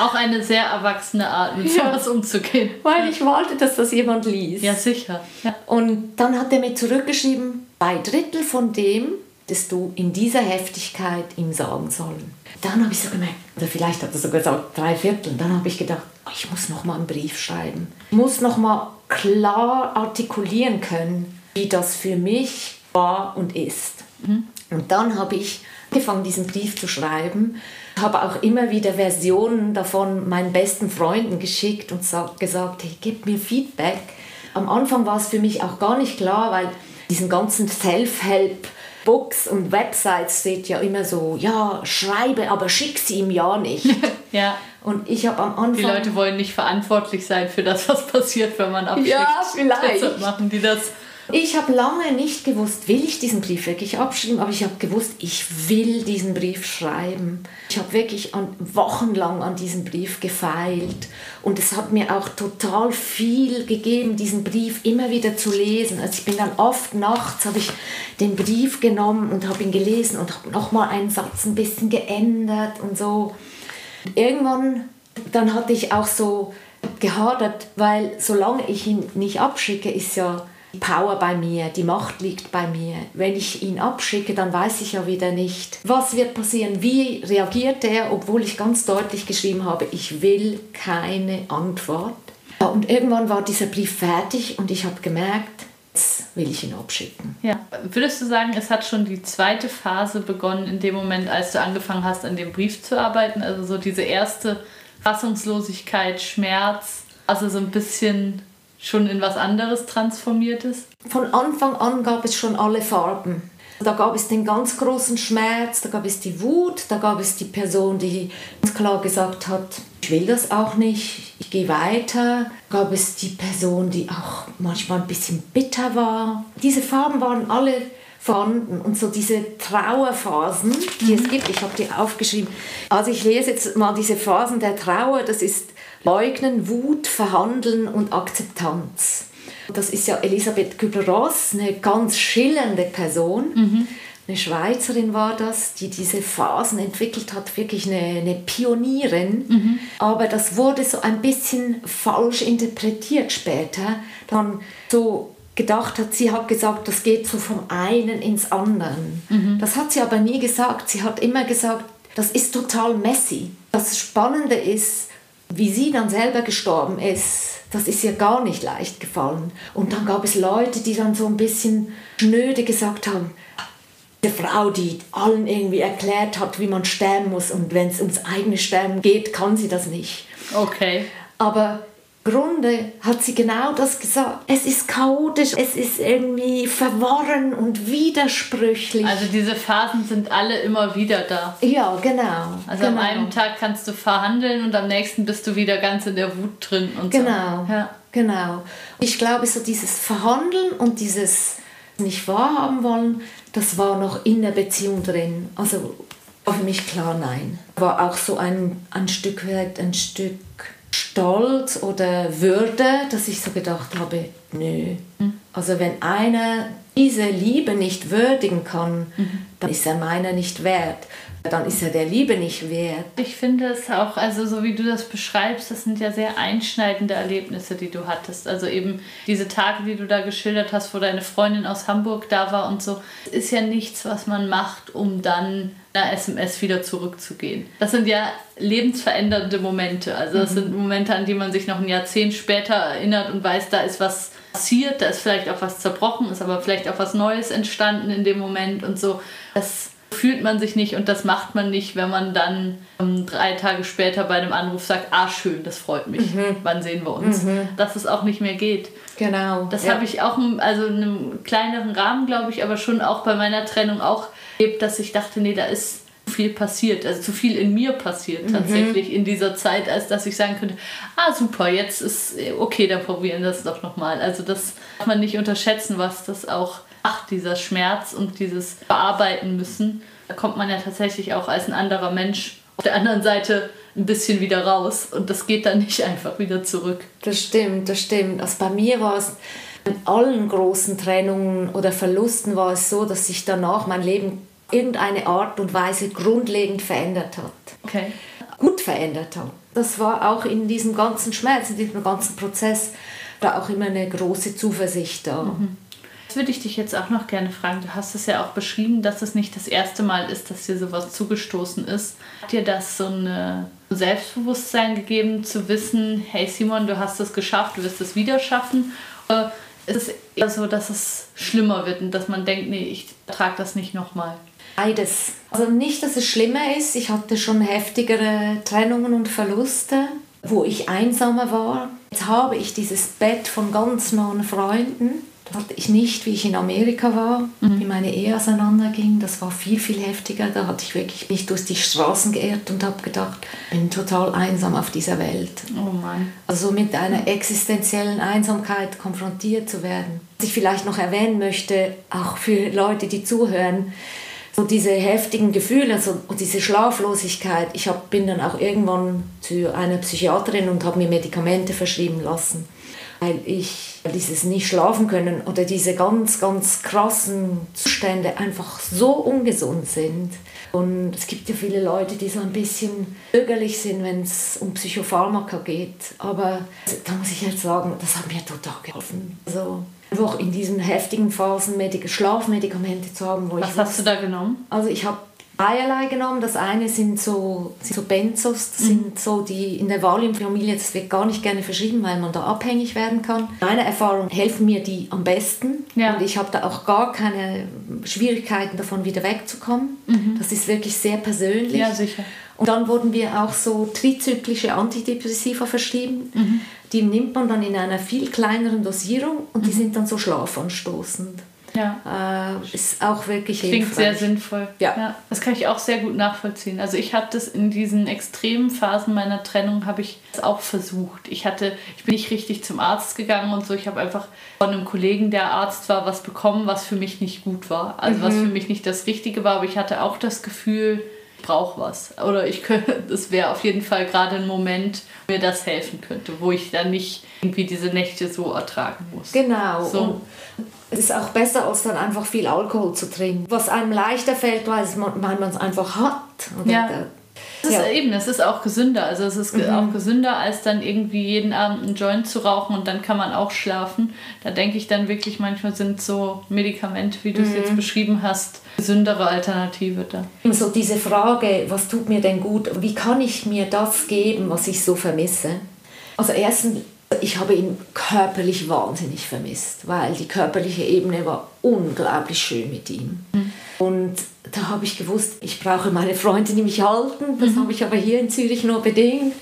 Auch eine sehr erwachsene Art, mit ja. sowas umzugehen. Weil ich wollte, dass das jemand liest. Ja, sicher. Ja. Und dann hat er mir zurückgeschrieben, zwei Drittel von dem, das du in dieser Heftigkeit ihm sagen sollen. Dann habe ich so gemerkt, oder vielleicht hat er sogar gesagt, drei Viertel. Dann habe ich gedacht, oh, ich muss noch mal einen Brief schreiben. Ich muss noch mal klar artikulieren können, wie das für mich war und ist. Mhm. Und dann habe ich angefangen, diesen Brief zu schreiben. Ich habe auch immer wieder Versionen davon meinen besten Freunden geschickt und gesagt, hey, gib mir Feedback. Am Anfang war es für mich auch gar nicht klar, weil diesen ganzen Self-Help Books und Websites steht ja immer so, ja, schreibe, aber schick sie ihm ja nicht. ja. Und ich habe am Anfang... Die Leute wollen nicht verantwortlich sein für das, was passiert, wenn man abschickt. Ja, vielleicht. Deshalb machen die das. Ich habe lange nicht gewusst, will ich diesen Brief wirklich abschreiben, aber ich habe gewusst, ich will diesen Brief schreiben. Ich habe wirklich an, wochenlang an diesem Brief gefeilt und es hat mir auch total viel gegeben, diesen Brief immer wieder zu lesen. Also ich bin dann oft nachts, habe ich den Brief genommen und habe ihn gelesen und habe nochmal einen Satz ein bisschen geändert und so. Irgendwann, dann hatte ich auch so gehadert, weil solange ich ihn nicht abschicke, ist ja Power bei mir, die Macht liegt bei mir. Wenn ich ihn abschicke, dann weiß ich ja wieder nicht, was wird passieren, wie reagiert er, obwohl ich ganz deutlich geschrieben habe, ich will keine Antwort. Und irgendwann war dieser Brief fertig und ich habe gemerkt, will ich ihn abschicken. Ja. Würdest du sagen, es hat schon die zweite Phase begonnen in dem Moment, als du angefangen hast, an dem Brief zu arbeiten? Also so diese erste Fassungslosigkeit, Schmerz, also so ein bisschen schon in was anderes transformiert ist? Von Anfang an gab es schon alle Farben. Da gab es den ganz großen Schmerz, da gab es die Wut, da gab es die Person, die ganz klar gesagt hat, ich will das auch nicht, ich gehe weiter. Da gab es die Person, die auch manchmal ein bisschen bitter war. Diese Farben waren alle vorhanden und so diese Trauerphasen, die mhm. es gibt, ich habe die aufgeschrieben. Also ich lese jetzt mal diese Phasen der Trauer, das ist Leugnen, Wut, Verhandeln und Akzeptanz. Das ist ja Elisabeth Kübler-Ross, eine ganz schillernde Person. Mhm. Eine Schweizerin war das, die diese Phasen entwickelt hat, wirklich eine, eine Pionierin. Mhm. Aber das wurde so ein bisschen falsch interpretiert später. Dann so gedacht hat, sie hat gesagt, das geht so vom einen ins andere. Mhm. Das hat sie aber nie gesagt. Sie hat immer gesagt, das ist total messy. Das Spannende ist, wie sie dann selber gestorben ist, das ist ihr gar nicht leicht gefallen. Und dann gab es Leute, die dann so ein bisschen schnöde gesagt haben, die Frau, die allen irgendwie erklärt hat, wie man sterben muss und wenn es ums eigene Sterben geht, kann sie das nicht. Okay. Aber Grunde hat sie genau das gesagt. Es ist chaotisch, es ist irgendwie verworren und widersprüchlich. Also diese Phasen sind alle immer wieder da. Ja, genau. Also genau. am einen Tag kannst du verhandeln und am nächsten bist du wieder ganz in der Wut drin und genau, so. Ja. Genau. Ich glaube, so dieses Verhandeln und dieses nicht wahrhaben wollen, das war noch in der Beziehung drin. Also war für mich klar, nein. War auch so ein, ein Stück weit, ein Stück Stolz oder Würde, dass ich so gedacht habe, nö. Mhm. Also wenn einer diese Liebe nicht würdigen kann, mhm. dann ist er meiner nicht wert. Dann ist er der Liebe nicht wert. Ich finde es auch, also so wie du das beschreibst, das sind ja sehr einschneidende Erlebnisse, die du hattest. Also eben diese Tage, die du da geschildert hast, wo deine Freundin aus Hamburg da war und so, ist ja nichts, was man macht, um dann einer SMS wieder zurückzugehen. Das sind ja lebensverändernde Momente. Also das mhm. sind Momente, an die man sich noch ein Jahrzehnt später erinnert und weiß, da ist was passiert, da ist vielleicht auch was zerbrochen, ist aber vielleicht auch was Neues entstanden in dem Moment und so. Das fühlt man sich nicht und das macht man nicht, wenn man dann um, drei Tage später bei einem Anruf sagt, ah schön, das freut mich, mhm. wann sehen wir uns, mhm. dass es auch nicht mehr geht. Genau. Das ja. habe ich auch also in einem kleineren Rahmen, glaube ich, aber schon auch bei meiner Trennung auch erlebt, dass ich dachte, nee, da ist zu viel passiert, also zu viel in mir passiert mhm. tatsächlich in dieser Zeit, als dass ich sagen könnte, ah super, jetzt ist okay, dann probieren wir das doch nochmal. Also das darf man nicht unterschätzen, was das auch macht, dieser Schmerz und dieses Bearbeiten müssen. Da kommt man ja tatsächlich auch als ein anderer Mensch auf der anderen Seite ein bisschen wieder raus und das geht dann nicht einfach wieder zurück. Das stimmt, das stimmt. Also bei mir war es in allen großen Trennungen oder Verlusten war es so, dass sich danach mein Leben irgendeine Art und Weise grundlegend verändert hat. Okay. Gut verändert hat. Das war auch in diesem ganzen Schmerz, in diesem ganzen Prozess, da auch immer eine große Zuversicht da. Mhm. Das würde ich dich jetzt auch noch gerne fragen. Du hast es ja auch beschrieben, dass es nicht das erste Mal ist, dass dir sowas zugestoßen ist. Hat dir das so ein Selbstbewusstsein gegeben, zu wissen, hey Simon, du hast es geschafft, du wirst es wieder schaffen? Oder ist es eher so, dass es schlimmer wird und dass man denkt, nee, ich trage das nicht nochmal? Beides. Also nicht, dass es schlimmer ist. Ich hatte schon heftigere Trennungen und Verluste, wo ich einsamer war. Jetzt habe ich dieses Bett von ganz nahen Freunden. Hatte ich nicht, wie ich in Amerika war, mhm. wie meine Ehe auseinanderging. Das war viel, viel heftiger. Da hatte ich wirklich mich durch die Straßen geirrt und habe gedacht, ich bin total einsam auf dieser Welt. Oh Mann. Also mit einer existenziellen Einsamkeit konfrontiert zu werden. Was ich vielleicht noch erwähnen möchte, auch für Leute, die zuhören, so diese heftigen Gefühle also, und diese Schlaflosigkeit. Ich hab, bin dann auch irgendwann zu einer Psychiaterin und habe mir Medikamente verschrieben lassen, weil ich dieses nicht schlafen können oder diese ganz, ganz krassen Zustände einfach so ungesund sind. Und es gibt ja viele Leute, die so ein bisschen bürgerlich sind, wenn es um Psychopharmaka geht. Aber da muss ich jetzt sagen, das hat mir total geholfen. Also einfach in diesen heftigen Phasen Medik Schlafmedikamente zu haben. Wo Was ich hast du da genommen? Also ich habe zweierlei genommen. Das eine sind so, sind so Benzos, das mhm. sind so die in der Valium-Familie, das wird gar nicht gerne verschrieben, weil man da abhängig werden kann. Meiner Erfahrung helfen mir die am besten ja. und ich habe da auch gar keine Schwierigkeiten davon wieder wegzukommen. Mhm. Das ist wirklich sehr persönlich. Ja, sicher. Und dann wurden wir auch so trizyklische Antidepressiva verschrieben. Mhm. Die nimmt man dann in einer viel kleineren Dosierung und die mhm. sind dann so schlafanstoßend. Ja. Äh, ist auch wirklich Klingt hilfreich. sehr sinnvoll. Ja. ja. Das kann ich auch sehr gut nachvollziehen. Also ich habe das in diesen extremen Phasen meiner Trennung habe ich es auch versucht. Ich hatte, ich bin nicht richtig zum Arzt gegangen und so. Ich habe einfach von einem Kollegen, der Arzt war, was bekommen, was für mich nicht gut war. Also mhm. was für mich nicht das Richtige war. Aber ich hatte auch das Gefühl, brauche was. Oder ich könnte, das wäre auf jeden Fall gerade ein Moment, wo mir das helfen könnte, wo ich dann nicht irgendwie diese Nächte so ertragen muss. Genau. So. Es ist auch besser, als dann einfach viel Alkohol zu trinken. Was einem leichter fällt, weil man es einfach hat. Oder ja. Es ist ja. eben, es ist auch gesünder. Also es ist mhm. auch gesünder, als dann irgendwie jeden Abend einen Joint zu rauchen und dann kann man auch schlafen. Da denke ich dann wirklich, manchmal sind so Medikamente, wie du es mhm. jetzt beschrieben hast, gesündere Alternative da. So diese Frage, was tut mir denn gut? Wie kann ich mir das geben, was ich so vermisse? Also erstens, ich habe ihn körperlich wahnsinnig vermisst, weil die körperliche Ebene war unglaublich schön mit ihm. Mhm. Und da habe ich gewusst, ich brauche meine Freunde, die mich halten. Das mhm. habe ich aber hier in Zürich nur bedingt.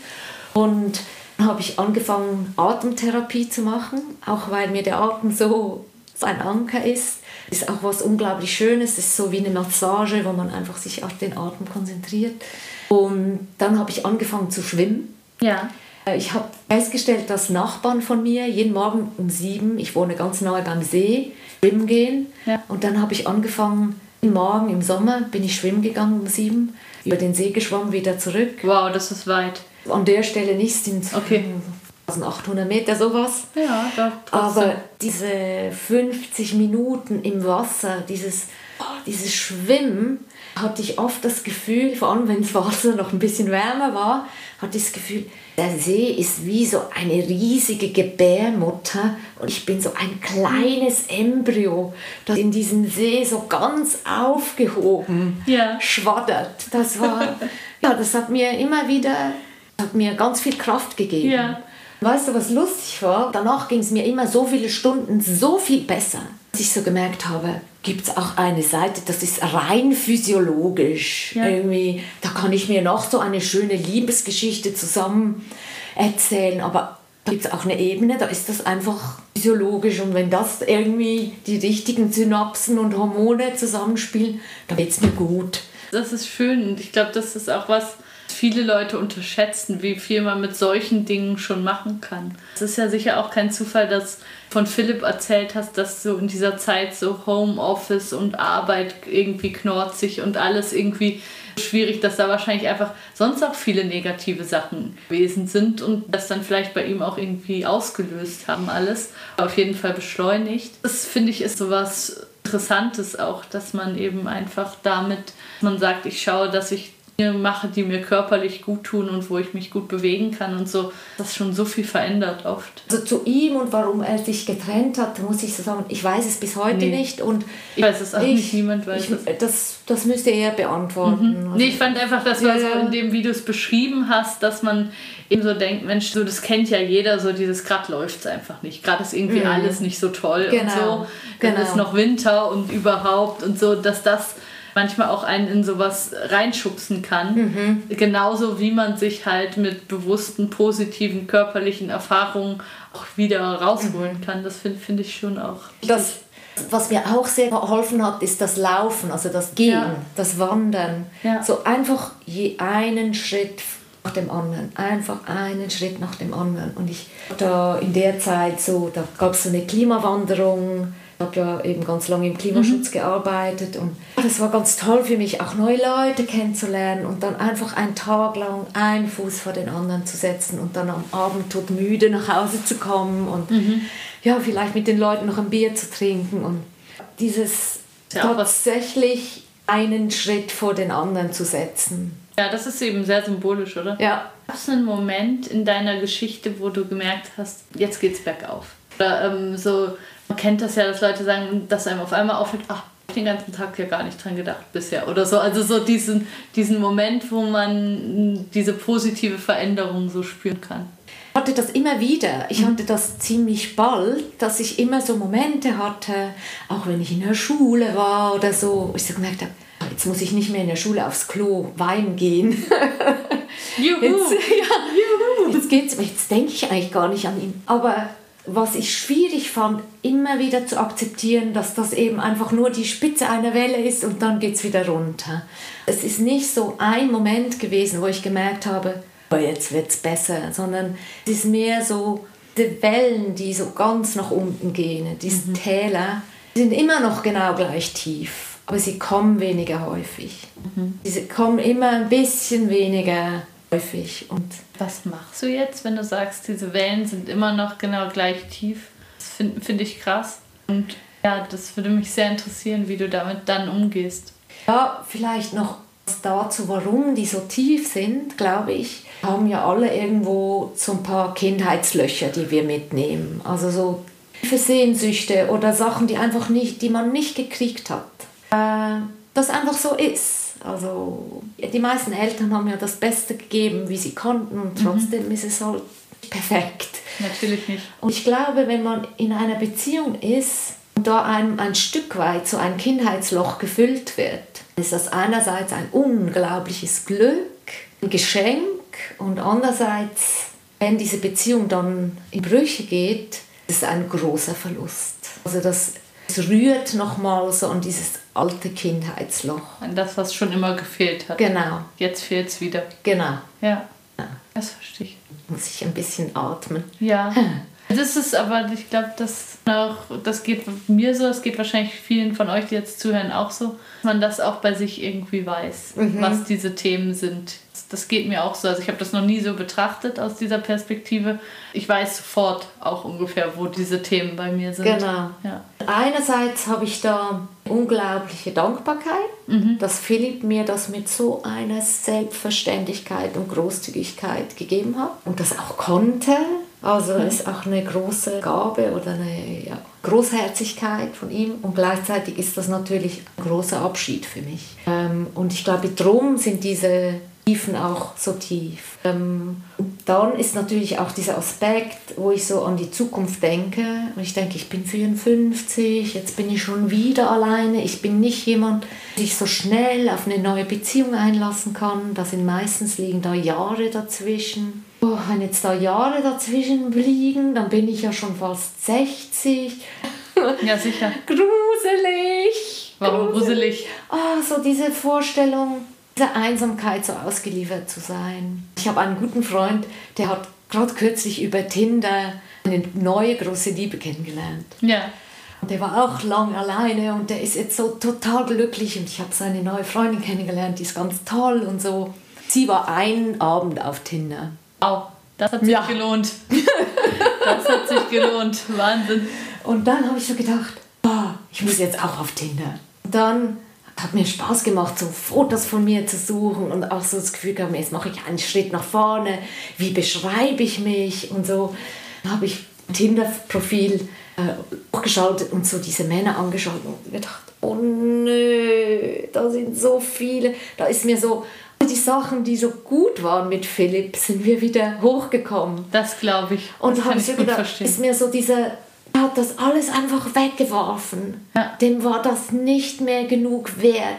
Und Dann habe ich angefangen, Atemtherapie zu machen, auch weil mir der Atem so ein Anker ist. Ist auch was unglaublich Schönes. Es ist so wie eine Massage, wo man einfach sich auf den Atem konzentriert. Und dann habe ich angefangen zu schwimmen. Ja. Ich habe festgestellt, dass Nachbarn von mir jeden Morgen um sieben, ich wohne ganz nahe beim See, schwimmen gehen. Ja. Und dann habe ich angefangen, morgen im Sommer bin ich schwimmen gegangen um sieben, über den See geschwommen, wieder zurück. Wow, das ist weit. An der Stelle nicht, sind Okay. 1800 Meter sowas. Ja, doch, trotzdem. Aber diese 50 Minuten im Wasser, dieses, oh, dieses Schwimmen, hatte ich oft das Gefühl, vor allem wenn das Wasser noch ein bisschen wärmer war, hatte das Gefühl, der See ist wie so eine riesige Gebärmutter und ich bin so ein kleines Embryo, das in diesem See so ganz aufgehoben Ja. schwaddert. Das war, ja, das hat mir immer wieder, hat mir ganz viel Kraft gegeben. Ja. Weißt du, was lustig war? Danach ging es mir immer so viele Stunden so viel besser, dass ich so gemerkt habe, gibt es auch eine Seite, das ist rein physiologisch. Ja. Irgendwie, da kann ich mir noch so eine schöne Liebesgeschichte zusammen erzählen, aber da gibt es auch eine Ebene, da ist das einfach physiologisch und wenn das irgendwie die richtigen Synapsen und Hormone zusammenspielen, dann geht es mir gut. Das ist schön und ich glaube, das ist auch was, viele Leute unterschätzen, wie viel man mit solchen Dingen schon machen kann. Es ist ja sicher auch kein Zufall, dass von Philipp erzählt hast, dass so in dieser Zeit so Homeoffice und Arbeit irgendwie knorzig und alles irgendwie schwierig, dass da wahrscheinlich einfach sonst auch viele negative Sachen gewesen sind und das dann vielleicht bei ihm auch irgendwie ausgelöst haben alles. Auf jeden Fall beschleunigt. Das finde ich ist sowas Interessantes auch, dass man eben einfach damit, man sagt, ich schaue, dass ich Dinge mache, die mir körperlich gut tun und wo ich mich gut bewegen kann und so. Das schon so viel verändert oft. Also zu ihm und warum er sich getrennt hat, muss ich so sagen, ich weiß es bis heute Nee. nicht und Ich weiß es auch ich, nicht, niemand weiß ich, es. Das, das müsste er beantworten. Also, Nee, ich fand einfach, das war Ja, so ja. in dem, wie du es beschrieben hast, dass man eben so denkt, Mensch, so das kennt ja jeder, so dieses gerade läuft es einfach nicht. Gerade ist irgendwie alles nicht so toll und Genau, so. Dann genau. ist noch Winter und überhaupt und so, dass das manchmal auch einen in sowas reinschubsen kann. Mhm. Genauso wie man sich halt mit bewussten, positiven, körperlichen Erfahrungen auch wieder rausholen Mhm. kann. Das finde find ich schon auch. das, was mir auch sehr geholfen hat, ist das Laufen, also das Gehen, Ja. das Wandern. Ja. So einfach je einen Schritt nach dem anderen, einfach einen Schritt nach dem anderen. Und ich da in der Zeit so, da gab es so eine Klimawanderung. Ich habe ja eben ganz lange im Klimaschutz gearbeitet und das war ganz toll für mich, auch neue Leute kennenzulernen und dann einfach einen Tag lang einen Fuß vor den anderen zu setzen und dann am Abend tot müde nach Hause zu kommen und ja, vielleicht mit den Leuten noch ein Bier zu trinken und dieses Ja, tatsächlich einen Schritt vor den anderen zu setzen. Ja, das ist eben sehr symbolisch, oder? Ja, Gab es einen Moment in deiner Geschichte, wo du gemerkt hast, jetzt geht's bergauf? Oder ähm, so, man kennt das ja, dass Leute sagen, dass einem auf einmal auffällt, ach, den ganzen Tag ja gar nicht dran gedacht bisher. Oder so, also so diesen, diesen Moment, wo man diese positive Veränderung so spüren kann. Ich hatte das immer wieder. Ich hatte das ziemlich bald, dass ich immer so Momente hatte, auch wenn ich in der Schule war oder so, wo ich so gemerkt habe, "Ah, jetzt muss ich nicht mehr in der Schule aufs Klo weinen gehen. Juhu! Jetzt, ja, jetzt geht's mir, jetzt denke ich eigentlich gar nicht an ihn. Aber was ich schwierig fand, immer wieder zu akzeptieren, dass das eben einfach nur die Spitze einer Welle ist und dann geht's wieder runter. Es ist nicht so ein Moment gewesen, wo ich gemerkt habe, oh, jetzt wird's besser, sondern es ist mehr so die Wellen, die so ganz nach unten gehen, diese Täler, die sind immer noch genau gleich tief, aber sie kommen weniger häufig. Sie kommen immer ein bisschen weniger häufig und Was machst du jetzt, wenn du sagst, diese Wellen sind immer noch genau gleich tief? Das finde find ich krass. Und ja, das würde mich sehr interessieren, wie du damit dann umgehst. Ja, vielleicht noch dazu, warum die so tief sind, glaube ich, haben ja alle irgendwo so ein paar Kindheitslöcher, die wir mitnehmen. Also so tiefe Sehnsüchte oder Sachen, die einfach nicht, die man nicht gekriegt hat. Äh, das einfach so ist. Also ja, die meisten Eltern haben ja das Beste gegeben, wie sie konnten und trotzdem ist es halt nicht perfekt. Natürlich nicht. Und ich glaube, wenn man in einer Beziehung ist und da einem ein Stück weit so ein Kindheitsloch gefüllt wird, ist das einerseits ein unglaubliches Glück, ein Geschenk und andererseits wenn diese Beziehung dann in Brüche geht, ist es ein großer Verlust. Also das es rührt nochmal so an dieses alte Kindheitsloch. An das, was schon immer gefehlt hat. Genau. Jetzt fehlt es wieder. Genau. Ja. Das verstehe ich. Muss ich ein bisschen atmen. Ja. Das ist aber, ich glaube, das, das geht mir so, es geht wahrscheinlich vielen von euch, die jetzt zuhören, auch so, dass man das auch bei sich irgendwie weiß, mhm. was diese Themen sind. Das geht mir auch so. Also ich habe das noch nie so betrachtet aus dieser Perspektive. Ich weiß sofort auch ungefähr, wo diese Themen bei mir sind. Genau. Ja. Einerseits habe ich da unglaubliche Dankbarkeit, mhm. dass Philipp mir das mit so einer Selbstverständlichkeit und Großzügigkeit gegeben hat und das auch konnte. Also mhm. ist auch eine große Gabe oder eine ja, Großherzigkeit von ihm und gleichzeitig ist das natürlich ein großer Abschied für mich. Ähm, und ich glaube, darum sind diese Tiefen auch so tief. Ähm, dann ist natürlich auch dieser Aspekt, wo ich so an die Zukunft denke. Und ich denke, ich bin 54, jetzt bin ich schon wieder alleine. Ich bin nicht jemand, der sich so schnell auf eine neue Beziehung einlassen kann. Da sind meistens liegen da Jahre dazwischen. Oh, wenn jetzt da Jahre dazwischen liegen, dann bin ich ja schon fast 60. Ja, sicher. gruselig. Warum gruselig? Ah, oh, so diese Vorstellung dieser Einsamkeit so ausgeliefert zu sein. Ich habe einen guten Freund, der hat gerade kürzlich über Tinder eine neue große Liebe kennengelernt. Ja. Und der war auch lang alleine und der ist jetzt so total glücklich und ich habe seine neue Freundin kennengelernt, die ist ganz toll und so. Sie war einen Abend auf Tinder. Wow, das hat sich ja. gelohnt. das hat sich gelohnt. Wahnsinn. Und dann habe ich so gedacht, boah, ich muss jetzt auch auf Tinder. Und dann hat mir Spaß gemacht, so Fotos von mir zu suchen und auch so das Gefühl gehabt, jetzt mache ich einen Schritt nach vorne, wie beschreibe ich mich und so. Dann habe ich ein Tinder-Profil äh, hochgeschaltet und so diese Männer angeschaut und gedacht, oh nö, da sind so viele, da ist mir so, die Sachen, die so gut waren mit Philipp, sind wir wieder hochgekommen. Das glaube ich. Und da habe ich so gedacht, verstehen. ist mir so diese er hat das alles einfach weggeworfen. Ja. Dem war das nicht mehr genug wert.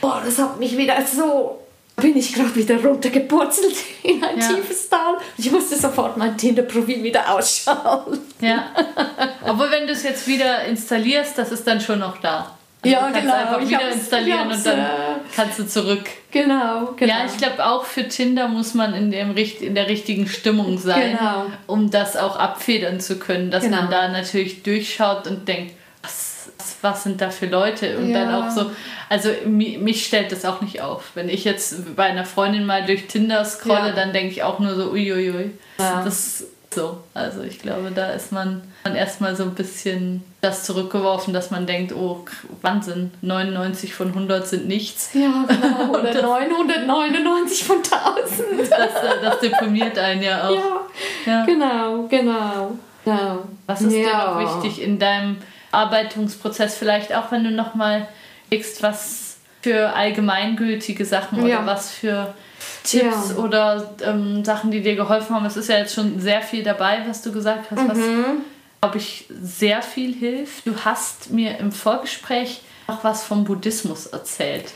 Boah, das hat mich wieder so. Bin ich gerade wieder runtergepurzelt in ein ja. tiefes Tal. Ich musste sofort mein Tinder-Profil wieder ausschalten. Ja. Aber wenn du es jetzt wieder installierst, das ist dann schon noch da. Also ja, du kannst genau. einfach wieder installieren und dann äh, kannst du zurück. Genau, genau. Ja, ich glaube auch für Tinder muss man in, dem, in der richtigen Stimmung sein, genau. um das auch abfedern zu können, dass genau. man da natürlich durchschaut und denkt, was, was sind da für Leute? Und ja. dann auch so, also mich stellt das auch nicht auf. Wenn ich jetzt bei einer Freundin mal durch Tinder scrolle, ja. dann denke ich auch nur so, uiuiui. Ja. Das so. Also ich glaube, da ist man dann erstmal so ein bisschen das zurückgeworfen, dass man denkt, oh Wahnsinn, 99 von 100 sind nichts. Ja, genau. Oder das, 999 von 1000. Das, äh, das deprimiert einen ja auch. Ja, ja. genau, genau. genau. Was ist ja. dir noch wichtig in deinem Arbeitungsprozess? Vielleicht auch, wenn du nochmal legst, was für allgemeingültige Sachen oder ja. was für Tipps ja. oder ähm, Sachen, die dir geholfen haben. Es ist ja jetzt schon sehr viel dabei, was du gesagt hast, was, mhm. glaube ich, sehr viel hilft. Du hast mir im Vorgespräch noch was vom Buddhismus erzählt.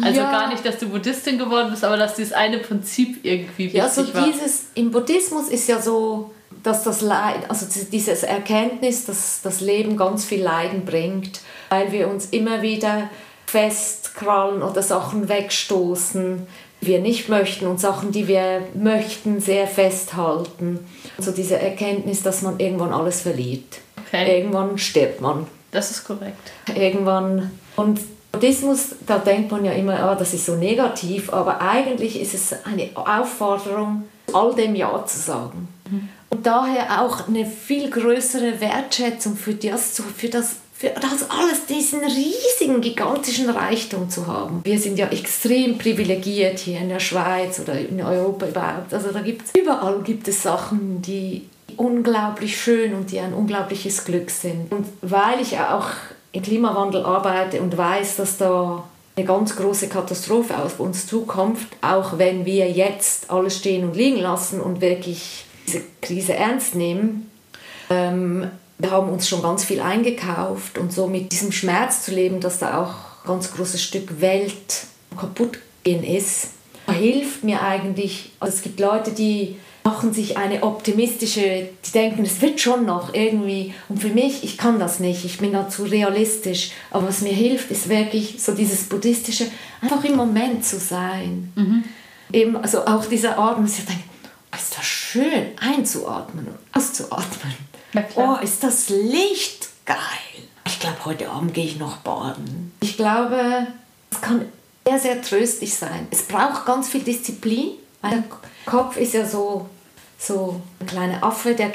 Also ja. gar nicht, dass du Buddhistin geworden bist, aber dass dieses eine Prinzip irgendwie wichtig ja, so war. Dieses, im Buddhismus ist ja so, dass das Leid, also dieses Erkenntnis, dass das Leben ganz viel Leiden bringt, weil wir uns immer wieder festkrallen oder Sachen wegstoßen, wir nicht möchten und Sachen, die wir möchten, sehr festhalten. So diese Erkenntnis, dass man irgendwann alles verliert. Okay. Irgendwann stirbt man. Das ist korrekt. Irgendwann. Und Buddhismus, da denkt man ja immer, ah, das ist so negativ, aber eigentlich ist es eine Aufforderung, all dem Ja zu sagen. Mhm. Und daher auch eine viel größere Wertschätzung für das, für das für das alles, diesen riesigen, gigantischen Reichtum zu haben. Wir sind ja extrem privilegiert hier in der Schweiz oder in Europa überhaupt. Also da gibt überall gibt es Sachen, die unglaublich schön und die ein unglaubliches Glück sind. Und weil ich auch im Klimawandel arbeite und weiß, dass da eine ganz große Katastrophe auf uns zukommt, auch wenn wir jetzt alles stehen und liegen lassen und wirklich diese Krise ernst nehmen, ähm, wir haben uns schon ganz viel eingekauft und so mit diesem Schmerz zu leben, dass da auch ein ganz großes Stück Welt kaputt gehen ist, hilft mir eigentlich. Also es gibt Leute, die machen sich eine optimistische, die denken, es wird schon noch irgendwie. Und für mich, ich kann das nicht, ich bin da zu realistisch. Aber was mir hilft, ist wirklich so dieses buddhistische, einfach im Moment zu sein. Mhm. Eben, also auch dieser Atmen, dass ich denke, ist das schön, einzuatmen und auszuatmen. Oh, ist das Licht geil. Ich glaube, heute Abend gehe ich noch baden. Ich glaube, es kann sehr, sehr tröstlich sein. Es braucht ganz viel Disziplin. Mein Kopf ist ja so, so ein kleiner Affe, der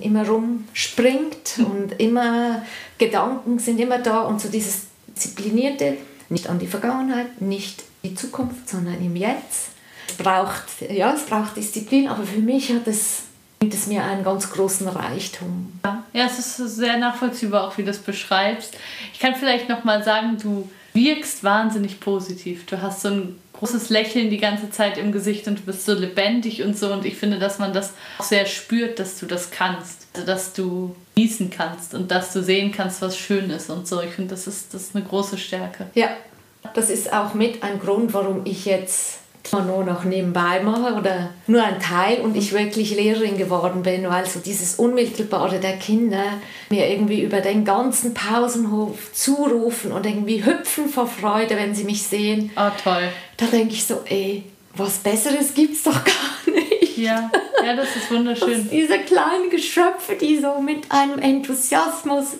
immer rumspringt und immer Gedanken sind immer da und so dieses disziplinierte, nicht an die Vergangenheit, nicht die Zukunft, sondern im Jetzt. Es braucht, ja, es braucht Disziplin, aber für mich hat es bringt es mir einen ganz großen Reichtum. Ja, es ist sehr nachvollziehbar, auch wie du das beschreibst. Ich kann vielleicht noch mal sagen, du wirkst wahnsinnig positiv. Du hast so ein großes Lächeln die ganze Zeit im Gesicht und du bist so lebendig und so. Und ich finde, dass man das auch sehr spürt, dass du das kannst. Also, dass du genießen kannst und dass du sehen kannst, was schön ist und so. Ich finde, das ist, das ist eine große Stärke. Ja, das ist auch mit ein Grund, warum ich jetzt nur noch nebenbei mache oder nur ein Teil und ich wirklich Lehrerin geworden bin, weil so dieses Unmittelbare der Kinder mir irgendwie über den ganzen Pausenhof zurufen und irgendwie hüpfen vor Freude, wenn sie mich sehen. Ah, oh, toll. Da denke ich so, ey, was Besseres gibt's doch gar nicht. Ja, ja das ist wunderschön. Und diese kleinen Geschöpfe, die so mit einem Enthusiasmus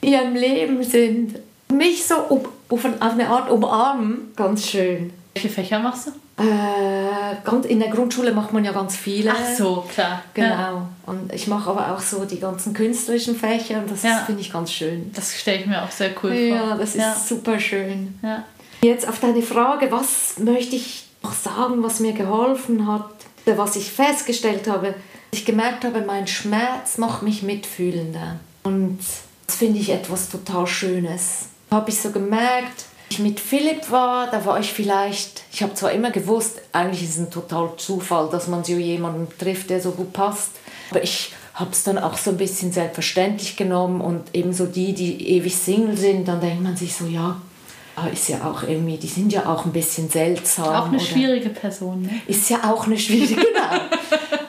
in ihrem Leben sind, mich so um, auf eine Art umarmen, ganz schön. Welche Fächer machst du? Äh, in der Grundschule macht man ja ganz viele. Ach so, klar. Genau. Ja. Und ich mache aber auch so die ganzen künstlerischen Fächer und das ja. finde ich ganz schön. Das stelle ich mir auch sehr cool ja, vor. Ja, das ist super schön. Jetzt auf deine Frage, was möchte ich noch sagen, was mir geholfen hat, was ich festgestellt habe, ich gemerkt habe, mein Schmerz macht mich mitfühlender. Und das finde ich etwas total Schönes. Habe ich so gemerkt, ich mit Philipp war, da war ich vielleicht, ich habe zwar immer gewusst, eigentlich ist es ein total Zufall, dass man so jemanden trifft, der so gut passt, aber ich habe es dann auch so ein bisschen selbstverständlich genommen und ebenso die, die ewig Single sind, dann denkt man sich so, ja, ah, ist ja auch irgendwie, die sind ja auch ein bisschen seltsam. Auch eine schwierige Person. Ne? Ist ja auch eine schwierige, genau.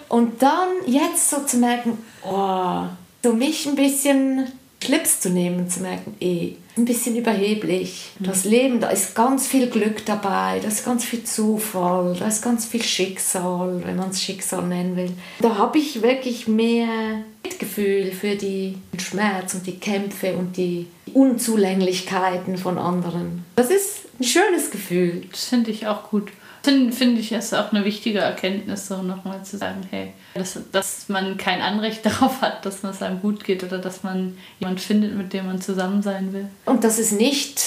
Und dann jetzt so zu merken, oh, so mich ein bisschen Schlips zu nehmen, zu merken, eh, ein bisschen überheblich. Das Leben, da ist ganz viel Glück dabei, da ist ganz viel Zufall, da ist ganz viel Schicksal, wenn man es Schicksal nennen will. Da habe ich wirklich mehr Mitgefühl für die Schmerz und die Kämpfe und die Unzulänglichkeiten von anderen. Das ist ein schönes Gefühl. Das finde ich auch gut finde find ich es auch eine wichtige Erkenntnis, so nochmal zu sagen, hey, dass, dass man kein Anrecht darauf hat, dass es einem gut geht oder dass man jemanden findet, mit dem man zusammen sein will. Und dass es nicht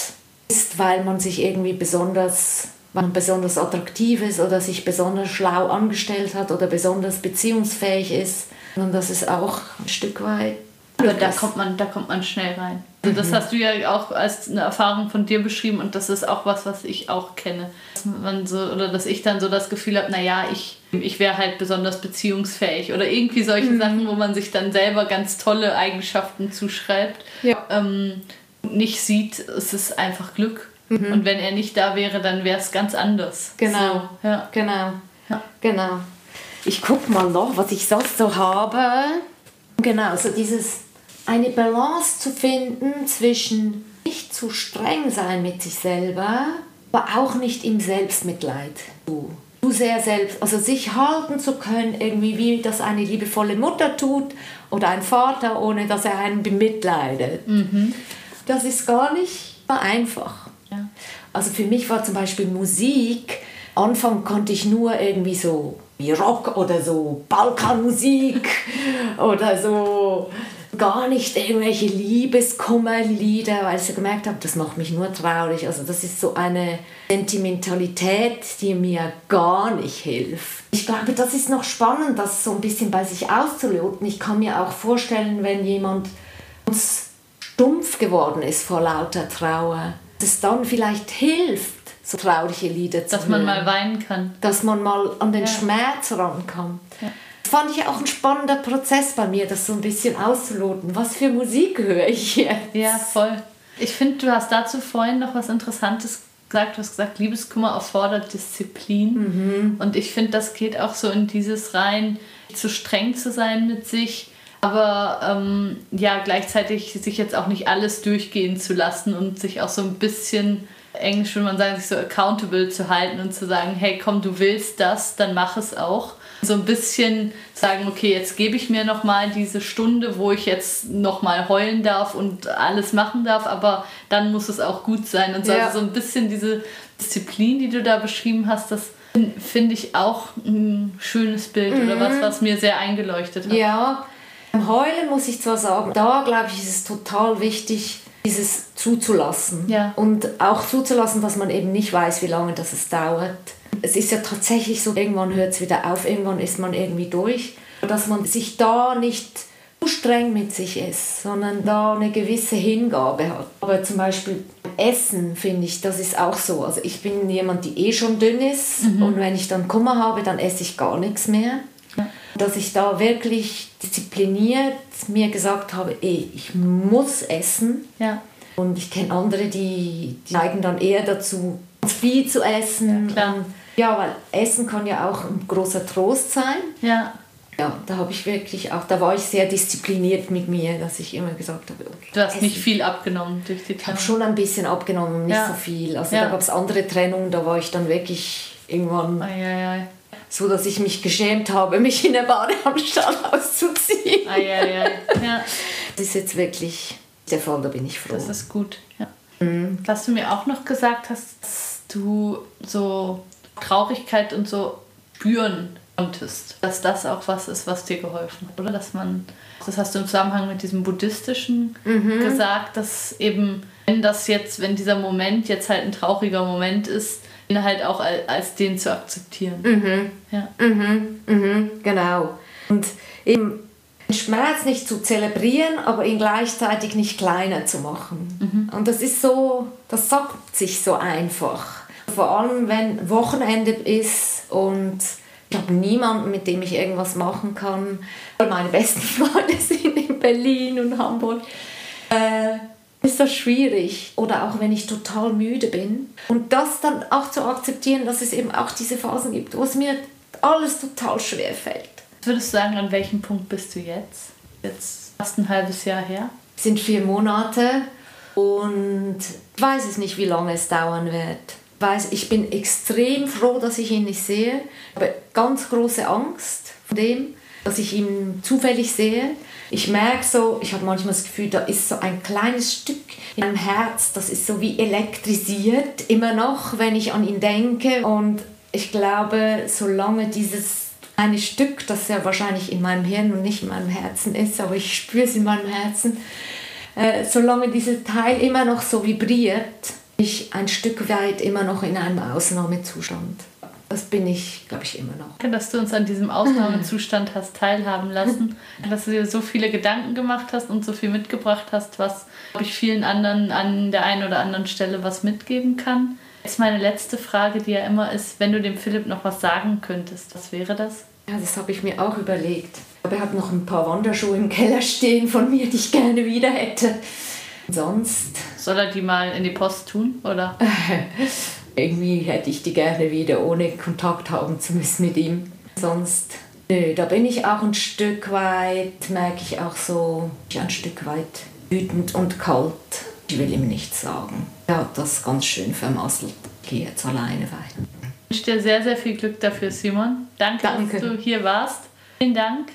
ist, weil man sich irgendwie besonders man besonders attraktiv ist oder sich besonders schlau angestellt hat oder besonders beziehungsfähig ist, sondern dass es auch ein Stück weit aber da kommt man, da kommt man schnell rein. Also das mhm. hast du ja auch als eine Erfahrung von dir beschrieben und das ist auch was, was ich auch kenne. Dass man so, oder dass ich dann so das Gefühl habe, naja, ich, ich wäre halt besonders beziehungsfähig oder irgendwie solche mhm. Sachen, wo man sich dann selber ganz tolle Eigenschaften zuschreibt. Ja. Ähm, nicht sieht, es ist einfach Glück. Mhm. Und wenn er nicht da wäre, dann wäre es ganz anders. Genau. So, ja. Genau. Ja. Genau. Ich gucke mal noch, was ich sonst so habe. Genau, so dieses eine Balance zu finden zwischen nicht zu streng sein mit sich selber, aber auch nicht im Selbstmitleid. Zu, zu sehr selbst, also sich halten zu können, irgendwie wie das eine liebevolle Mutter tut oder ein Vater, ohne dass er einen bemitleidet. Mhm. Das ist gar nicht einfach. Ja. Also für mich war zum Beispiel Musik, Anfang konnte ich nur irgendwie so wie Rock oder so Balkanmusik oder so gar nicht irgendwelche Liebeskummerlieder, weil ich gemerkt habe, das macht mich nur traurig. Also das ist so eine Sentimentalität, die mir gar nicht hilft. Ich glaube, das ist noch spannend, das so ein bisschen bei sich auszuloten. Ich kann mir auch vorstellen, wenn jemand uns stumpf geworden ist vor lauter Trauer, dass es dann vielleicht hilft, so traurige Lieder zu Dass hören. man mal weinen kann. Dass man mal an den ja. Schmerz rankommt. Ja fand ich auch ein spannender Prozess bei mir, das so ein bisschen auszuloten. Was für Musik höre ich jetzt? Ja, voll. Ich finde, du hast dazu vorhin noch was Interessantes gesagt, du hast gesagt, Liebeskummer erfordert Disziplin. Mhm. Und ich finde, das geht auch so in dieses rein, zu streng zu sein mit sich, aber ähm, ja, gleichzeitig sich jetzt auch nicht alles durchgehen zu lassen und sich auch so ein bisschen, Englisch würde man sagen, sich so accountable zu halten und zu sagen, hey komm, du willst das, dann mach es auch. So ein bisschen sagen, okay, jetzt gebe ich mir nochmal diese Stunde, wo ich jetzt nochmal heulen darf und alles machen darf, aber dann muss es auch gut sein. Und so, Ja. also so ein bisschen diese Disziplin, die du da beschrieben hast, das finde ich auch ein schönes Bild oder was, was mir sehr eingeleuchtet hat. Ja, beim Heulen muss ich zwar sagen, da glaube ich, ist es total wichtig, dieses zuzulassen. Ja. Und auch zuzulassen, dass man eben nicht weiß, wie lange das es dauert. Es ist ja tatsächlich so, irgendwann hört es wieder auf, irgendwann ist man irgendwie durch. Dass man sich da nicht zu streng mit sich ist, sondern da eine gewisse Hingabe hat. Aber zum Beispiel beim Essen finde ich, das ist auch so. Also ich bin jemand, die eh schon dünn ist und wenn ich dann Kummer habe, dann esse ich gar nichts mehr. Dass ich da wirklich diszipliniert mir gesagt habe, ey, ich muss essen. Ja. Und ich kenne andere, die, die neigen dann eher dazu, viel zu essen. Ja, ja, weil Essen kann ja auch ein großer Trost sein. Ja. Ja, da habe ich wirklich auch, da war ich sehr diszipliniert mit mir, dass ich immer gesagt habe, okay, Du hast Essen. nicht viel abgenommen durch die Ich habe Trennung. schon ein bisschen abgenommen, nicht Ja. so viel. Also Ja. da gab es andere Trennungen, da war ich dann wirklich irgendwann Eieiei. so, dass ich mich geschämt habe, mich in der Badeanstalt auszuziehen. Ja, Das ist jetzt wirklich der Fall, da bin ich froh. das ist gut. Ja. Was du mir auch noch gesagt hast, dass du so Traurigkeit und so spüren konntest, dass das auch was ist, was dir geholfen hat, oder? Dass man, das hast du im Zusammenhang mit diesem buddhistischen gesagt, dass eben, wenn das jetzt, wenn dieser Moment jetzt halt ein trauriger Moment ist, ihn halt auch als, als den zu akzeptieren. Ja. Mhm, mhm, genau. Und eben den Schmerz nicht zu zelebrieren, aber ihn gleichzeitig nicht kleiner zu machen. Und das ist so, das sagt sich so einfach. Vor allem, wenn Wochenende ist und ich habe niemanden, mit dem ich irgendwas machen kann. Meine besten Freunde sind in Berlin und Hamburg. Äh, ist das schwierig. Oder auch wenn ich total müde bin. Und das dann auch zu akzeptieren, dass es eben auch diese Phasen gibt, wo es mir alles total schwer fällt. Würdest du sagen, an welchem Punkt bist du jetzt? Jetzt fast ein halbes Jahr her. Es sind vier Monate und ich weiß es nicht, wie lange es dauern wird. Weiß, ich bin extrem froh, dass ich ihn nicht sehe. Ich habe ganz große Angst vor dem, dass ich ihn zufällig sehe. Ich merke so, ich habe manchmal das Gefühl, da ist so ein kleines Stück in meinem Herz, das ist so wie elektrisiert, immer noch, wenn ich an ihn denke. Und ich glaube, solange dieses kleine Stück, das ja wahrscheinlich in meinem Hirn und nicht in meinem Herzen ist, aber ich spüre es in meinem Herzen, äh, solange dieser Teil immer noch so vibriert, ich ein Stück weit immer noch in einem Ausnahmezustand. Das bin ich, glaube ich, immer noch. Dass du uns an diesem Ausnahmezustand hast teilhaben lassen, dass du dir so viele Gedanken gemacht hast und so viel mitgebracht hast, was, glaube ich, vielen anderen an der einen oder anderen Stelle was mitgeben kann. Jetzt meine letzte Frage, die ja immer ist, wenn du dem Philipp noch was sagen könntest, was wäre das? Ja, das habe ich mir auch überlegt. Aber er hat noch ein paar Wanderschuhe im Keller stehen von mir, die ich gerne wieder hätte. Sonst, Soll er die mal in die Post tun, oder? irgendwie hätte ich die gerne wieder, ohne Kontakt haben zu müssen mit ihm. Sonst, nö, da bin ich auch ein Stück weit, merke ich auch so, ein Stück weit wütend und kalt. Ich will ihm nichts sagen. Er hat das ganz schön vermasselt. Ich gehe jetzt alleine weiter. Ich wünsche dir sehr, sehr viel Glück dafür, Simon. Danke, Danke. dass du hier warst. Vielen Dank.